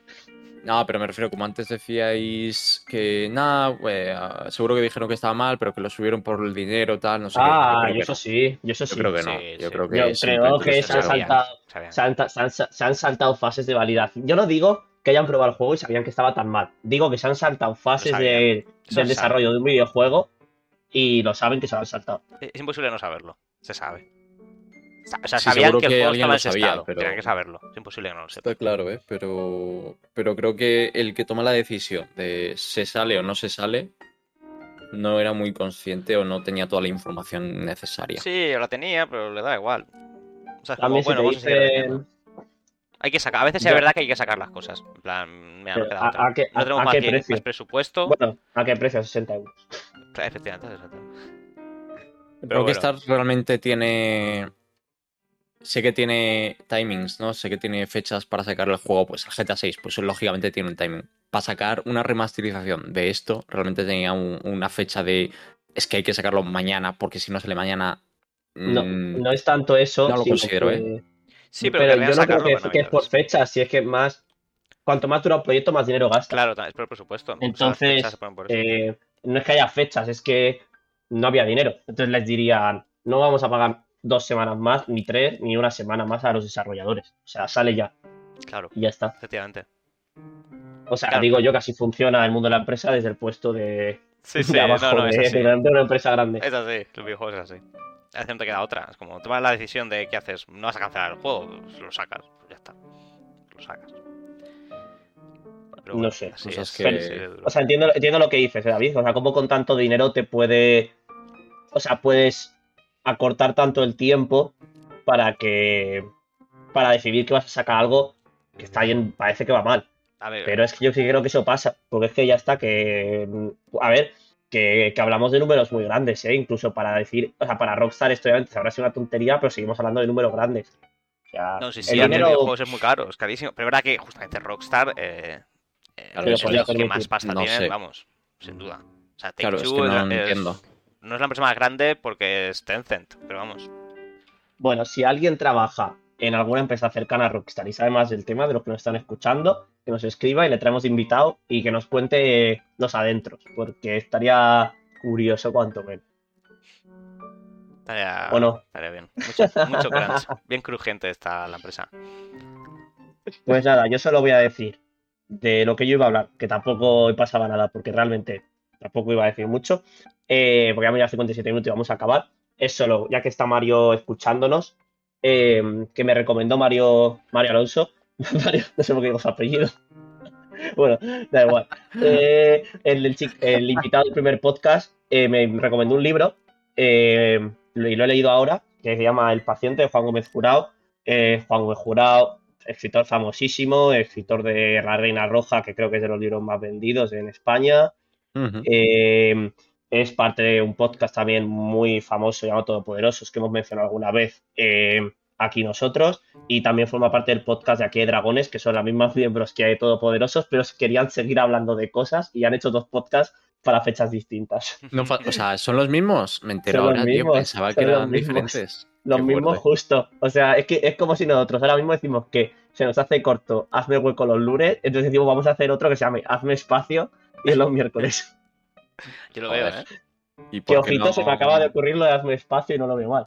No, pero me refiero, como antes decíais que nada, eh, seguro que dijeron que estaba mal, pero que lo subieron por el dinero, tal, no sé qué. Yo Ah, yo que eso no. sí, yo eso Yo sí. creo que no. Sí, yo sí. creo que Yo creo que se han saltado, se han saltado fases de validación. Yo no digo que hayan probado el juego y sabían que estaba tan mal. Digo que se han saltado fases de- del se sabe. desarrollo de un videojuego y lo saben que se lo han saltado. Es imposible no saberlo. Se sabe. Sa- O sea, Sí, sabían que el juego alguien estaba sabía, pero- Tenían que saberlo. Es imposible que no lo sepa. Está claro, ¿eh? Pero, pero creo que el que toma la decisión de se sale o no se sale no era muy consciente o no tenía toda la información necesaria. Sí, yo la tenía, pero le da igual. O sea, es como, bueno, te vamos a seguir dicen... Hay que sacar. A veces es verdad que hay que sacar las cosas. En plan, mira, no Pero, queda ¿a- otra. a qué- no tenemos a más, qué tiempo, precio? más presupuesto. Bueno, ¿a qué precio? 60 euros. Claro, Efectivamente, exacto. Pero bueno. Rockstar realmente tiene. Sé que tiene timings, ¿no? Sé que tiene fechas para sacar el juego, pues el GTA 6, pues lógicamente tiene un timing. Para sacar una remasterización de esto, realmente tenía un- una fecha de. Es que hay que sacarlo mañana, porque si no sale mañana. No, mm, no es tanto eso. no lo considero, que- ¿eh? Sí, pero, yo no creo que, que es por fecha, si es que más. Cuanto más dura un proyecto, más dinero gasta. Claro, es por presupuesto. O sea, las Entonces. Eh, no es que haya fechas, es que no había dinero. Entonces les dirían, no vamos a pagar dos semanas más, ni tres, ni una semana más a los desarrolladores. O sea, sale ya Claro, y ya está. efectivamente. O sea, Claro. digo yo que así funciona el mundo de la empresa desde el puesto de, Sí, sí, de abajo no, no, de una empresa grande. Es así, los videojuegos es así. A veces no te queda otra. Es como tomas la decisión de qué haces. No vas a cancelar el juego, pues lo sacas. pues ya está. Lo sacas. Pero No sé, cosas es, que-. O sea, entiendo, entiendo lo que dices, eh, David. O sea, cómo con tanto dinero te puede. O sea, puedes acortar tanto el tiempo para que. para decidir que vas a sacar algo que está bien, parece que va mal. a ver, Pero es que yo sí creo que eso pasa, porque es que ya está que, a ver, que, que hablamos de números muy grandes, ¿eh? Incluso para decir, o sea, para Rockstar esto obviamente habrá sido una tontería, pero seguimos hablando de números grandes. O sea, no, sí, el sí, hacer dinero- videojuegos es muy caro, es carísimo. Pero es verdad que justamente Rockstar eh, eh, Claro, es de ya los que más pasta No tienen, sé. vamos, sin duda. O sea, Claro, es que no es- entiendo. no es la empresa más grande porque es Tencent, pero vamos. Bueno, si alguien trabaja en alguna empresa cercana a Rockstar y sabe más del tema de los que nos están escuchando, que nos escriba y le traemos invitado y que nos cuente los adentros, porque estaría curioso cuanto menos. Estaría, ¿O no? estaría bien. Mucho, mucho crunch. Bien crujiente está la empresa. Pues nada, yo solo voy a decir de lo que yo iba a hablar, que tampoco hoy pasaba nada, porque realmente tampoco iba a decir mucho, eh, porque ya me lleva 57 minutos y vamos a acabar. Es solo, ya que está Mario escuchándonos, eh, que me recomendó Mario, Mario Alonso. Mario, no sé por qué digo su apellido. bueno, da igual. Eh, el, el chi- el invitado del primer podcast eh, me recomendó un libro y lo he leído ahora, que se llama El paciente de Juan Gómez Jurado. Juan Gómez Jurado, escritor famosísimo, escritor de La Reina Roja, que creo que es de los libros más vendidos en España. Eh, es parte de un podcast también muy famoso llamado Todopoderosos, que hemos mencionado alguna vez eh, aquí nosotros. Y también forma parte del podcast de Aquí hay Dragones, que son las mismas miembros que hay de Todopoderosos, pero querían seguir hablando de cosas y han hecho dos podcasts para fechas distintas. No o sea, ¿son los mismos? Me entero ahora, tío. mismos, Pensaba que eran mismos. diferentes. Los Qué mismos fuerte. justo. O sea, es que es como si nosotros ahora mismo decimos que se nos hace corto, hazme hueco los lunes, entonces decimos vamos a hacer otro que se llame hazme espacio y es los miércoles. Yo lo veo, ¿eh? ¿Y Que por qué ojito, no- se me acaba de ocurrir lo de hazme espacio y no lo veo mal.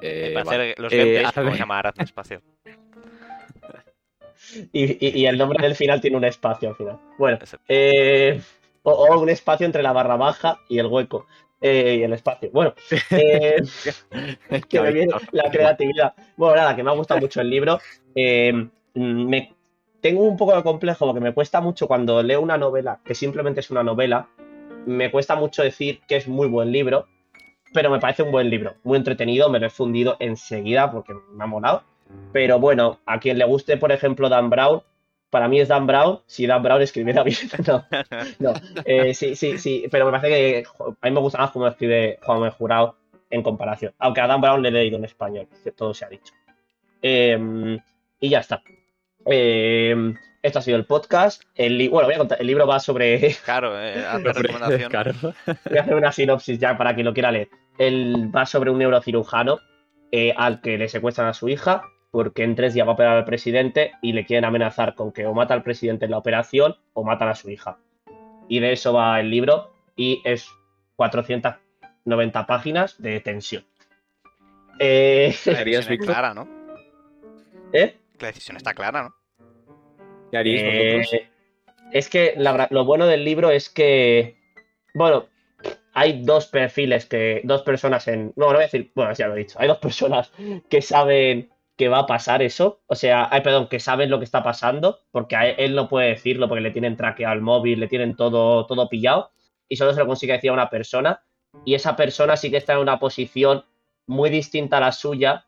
Eh, Para vale. hacer los Eh, gameplays, a ver. llamar Hazme Espacio. Y, y- y el nombre del final tiene un espacio al final. Bueno, eh, o, o un espacio entre la barra baja y el hueco. eh, y el espacio. Bueno, eh, que me viene la creatividad. Bueno, nada, que me ha gustado mucho el libro. Eh, me tengo un poco de complejo porque me cuesta mucho cuando leo una novela, que simplemente es una novela, me cuesta mucho decir que es muy buen libro, pero me parece un buen libro, muy entretenido, me lo he fundido enseguida porque me ha molado. Pero bueno, a quien le guste, por ejemplo, Dan Brown, para mí es Dan Brown, si Dan Brown escribiera bien. no, no. Eh, sí, sí, sí, pero me parece que a mí me gusta más cómo escribe Juan Jurado en comparación. Aunque a Dan Brown le he leído en español, todo se ha dicho. Em, y ya está. Em, esto ha sido el podcast. El bueno, voy a contar, el libro va sobre. Claro, eh, recomendación. Claro. Voy a hacer una sinopsis ya para quien lo quiera leer. Él va sobre un neurocirujano eh, al que le secuestran a su hija porque en tres días va a operar al presidente y le quieren amenazar con que o mata al presidente en la operación o matan a su hija. Y de eso va el libro y es 490 páginas de tensión. Eh... La decisión es clara, ¿no? ¿Eh? La decisión está clara, ¿no? ¿Qué haréis eh, Es que lo bueno del libro es que, bueno, hay dos perfiles que, dos personas en, no, no voy a decir, bueno, ya lo he dicho, hay dos personas que saben que va a pasar eso. O sea, hay, perdón, que saben lo que está pasando, porque él no puede decirlo porque le tienen traqueado el móvil, le tienen todo, todo pillado, y solo se lo consigue decir a una persona. Y esa persona sí que está en una posición muy distinta a la suya.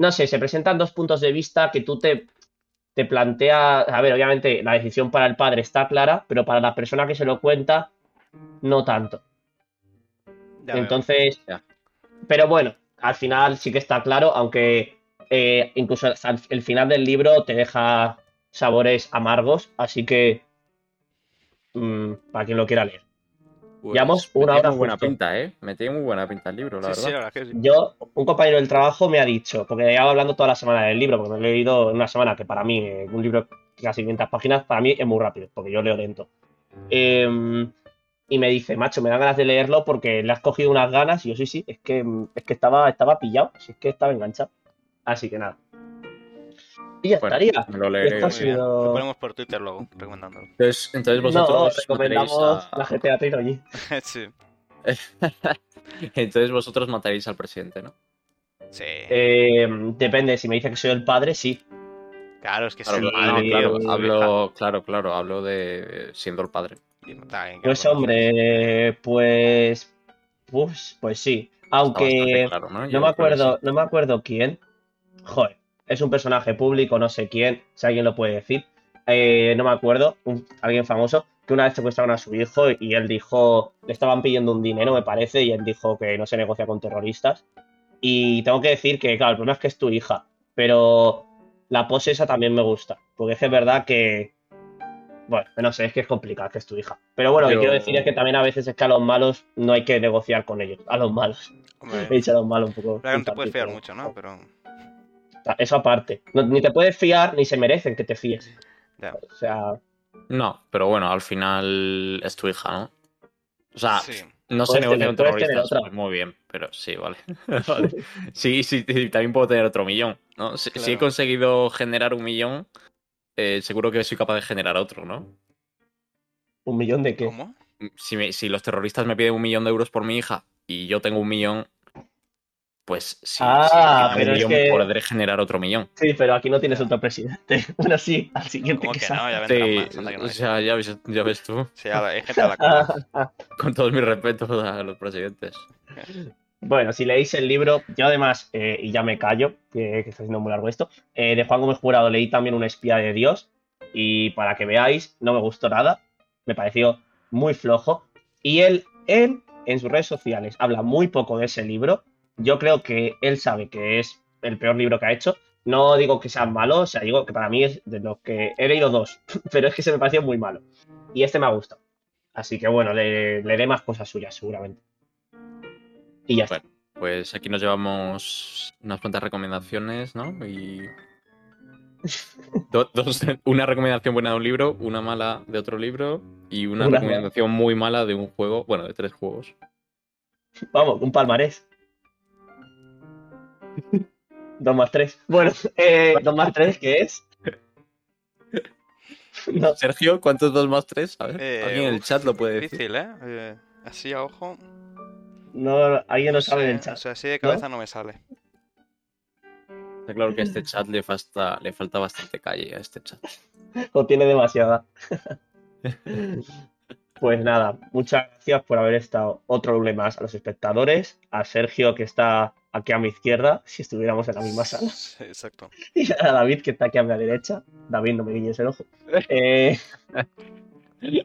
No sé, se presentan dos puntos de vista que tú te, te planteas. A ver, obviamente la decisión para el padre está clara, pero para la persona que se lo cuenta, no tanto. Entonces, pero bueno, al final sí que está claro, aunque eh, incluso el final del libro te deja sabores amargos, así que mm, para quien lo quiera leer. Pues, Llevamos una hora. muy buena pinta, ¿eh? Me tiene muy buena pinta el libro, la verdad. Yo, un compañero del trabajo me ha dicho, porque llevaba hablando toda la semana del libro, porque me lo he leído en una semana, que para mí, eh, un libro de casi 500 páginas, para mí es muy rápido, porque yo leo lento. Em, y me dice, macho, me da ganas de leerlo porque le has cogido unas ganas. Y yo, sí, sí, es que, es que estaba, estaba pillado, si es que estaba enganchado. Así que nada. Y ya estaría. Me lo leeré. Lo ponemos por Twitter luego, recomendándolo. Entonces, entonces vosotros. No, recomendamos la GTA Trilogy. sí. entonces vosotros mataréis al presidente, ¿no? Sí. Eh, depende, si me dice que soy el padre, sí. Claro, es que claro, sí. claro, hablo, claro, claro, hablo de siendo el padre. Pues hombre, pues, pues. Pues sí. Aunque ¿no? me acuerdo, no me acuerdo quién. Joder, es un personaje público, no sé quién, si alguien lo puede decir. Eh, no me acuerdo, alguien famoso, que una vez secuestraron a su hijo y él dijo, le estaban pidiendo un dinero, me parece, y él dijo que no se negocia con terroristas. Y tengo que decir que, claro, el problema es que es tu hija, pero la pose esa también me gusta, porque es verdad que, bueno, no sé, es que es complicado, que es tu hija. Pero bueno, lo que quiero decir es que también a veces es que a los malos no hay que negociar con ellos, a los malos. He dicho a los malos un poco. Claro, no te puedes fiar mucho, ¿no? Pero... Eso aparte. ni te puedes fiar ni se merecen que te fíes. O sea. No, pero bueno, al final es tu hija, ¿no? O sea, no se negocia con terroristas, pues muy bien, pero sí, vale. Sí, sí, también puedo tener otro millón, ¿no? Si, he conseguido generar un millón, eh, seguro que soy capaz de generar otro, ¿no? ¿Un millón de qué? ¿Cómo? Si, si los terroristas me piden un millón de euros por mi hija y yo tengo un millón, pues sí, ah, pero es que... podré generar otro millón. Sí, pero aquí no tienes otro presidente. Bueno, sí, al siguiente que, que no, ya sí, o sea, ya ves, ya ves tú. Sí, hay gente a la cara. Con todos mis respetos a los presidentes. Bueno, si leéis el libro, yo además, eh, y ya me callo, que, está siendo muy largo esto, eh, de Juan Gómez Jurado leí también Un espía de Dios, y para que veáis, no me gustó nada, me pareció muy flojo, y él, él en sus redes sociales habla muy poco de ese libro, yo creo que él sabe que es el peor libro que ha hecho, no digo que sea malo, o sea, digo que para mí es de los que he leído dos, pero es que se me pareció muy malo, y este me ha gustado, así que bueno, le, le más cosas suyas seguramente. Y ya está. Pues aquí nos llevamos unas cuantas recomendaciones, ¿no? Y. una recomendación buena de un libro, una mala de otro libro y una, recomendación muy mala de un juego, bueno, de tres juegos. Vamos, un palmarés. Dos más tres. Bueno, eh, dos más tres, ¿qué es? Sergio, ¿cuántos dos más tres? A ver, eh, alguien en el chat lo puede decir. Difícil, ¿eh? ¿eh? Así a ojo. No, alguien no sabe en el chat. O sea, así de cabeza ¿no? me sale. Está claro que a este chat le falta, le falta bastante calle a este chat. o tiene demasiada. Pues nada, muchas gracias por haber estado otro lunes más a los espectadores, a Sergio que está aquí a mi izquierda, si estuviéramos en la misma sala, Sí, exacto. y a David que está aquí a mi derecha. David, no me guiñes el ojo. Eh,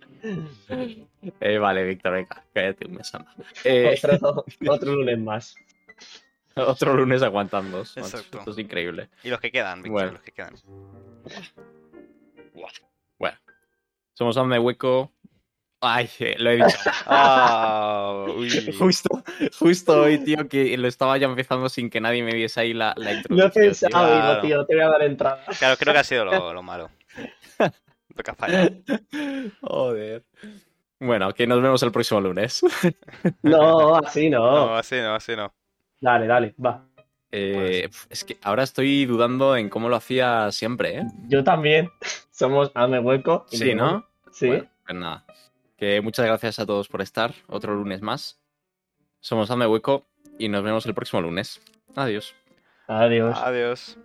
Eh, vale, Víctor, venga, cállate un mes anda. Eh, otro, otro lunes más. otro lunes aguantando. Exacto. Esto es increíble. Y los que quedan, Víctor, Bueno. los que quedan. Bueno, somos Hazme Hueco. Ay, eh, lo he dicho. Ah. Justo, justo hoy, tío, que lo estaba ya empezando sin que nadie me viese ahí la, la Lo he introducción. tío. pensado, digo, Claro. tío, te voy a dar entrada. Claro, creo que ha sido lo, lo malo. Toca fallar. Joder. Bueno, que nos vemos el próximo lunes. No, así no. No, así no, así no. Dale, dale, va. Eh, es que ahora estoy dudando en cómo lo hacía siempre, ¿eh? Yo también. Somos Ame Hueco. y Sí, ¿no? Sí. Bueno, pues nada. Que muchas gracias a todos por estar. Otro lunes más. Somos Hazme Hueco y nos vemos el próximo lunes. Adiós. Adiós. Adiós.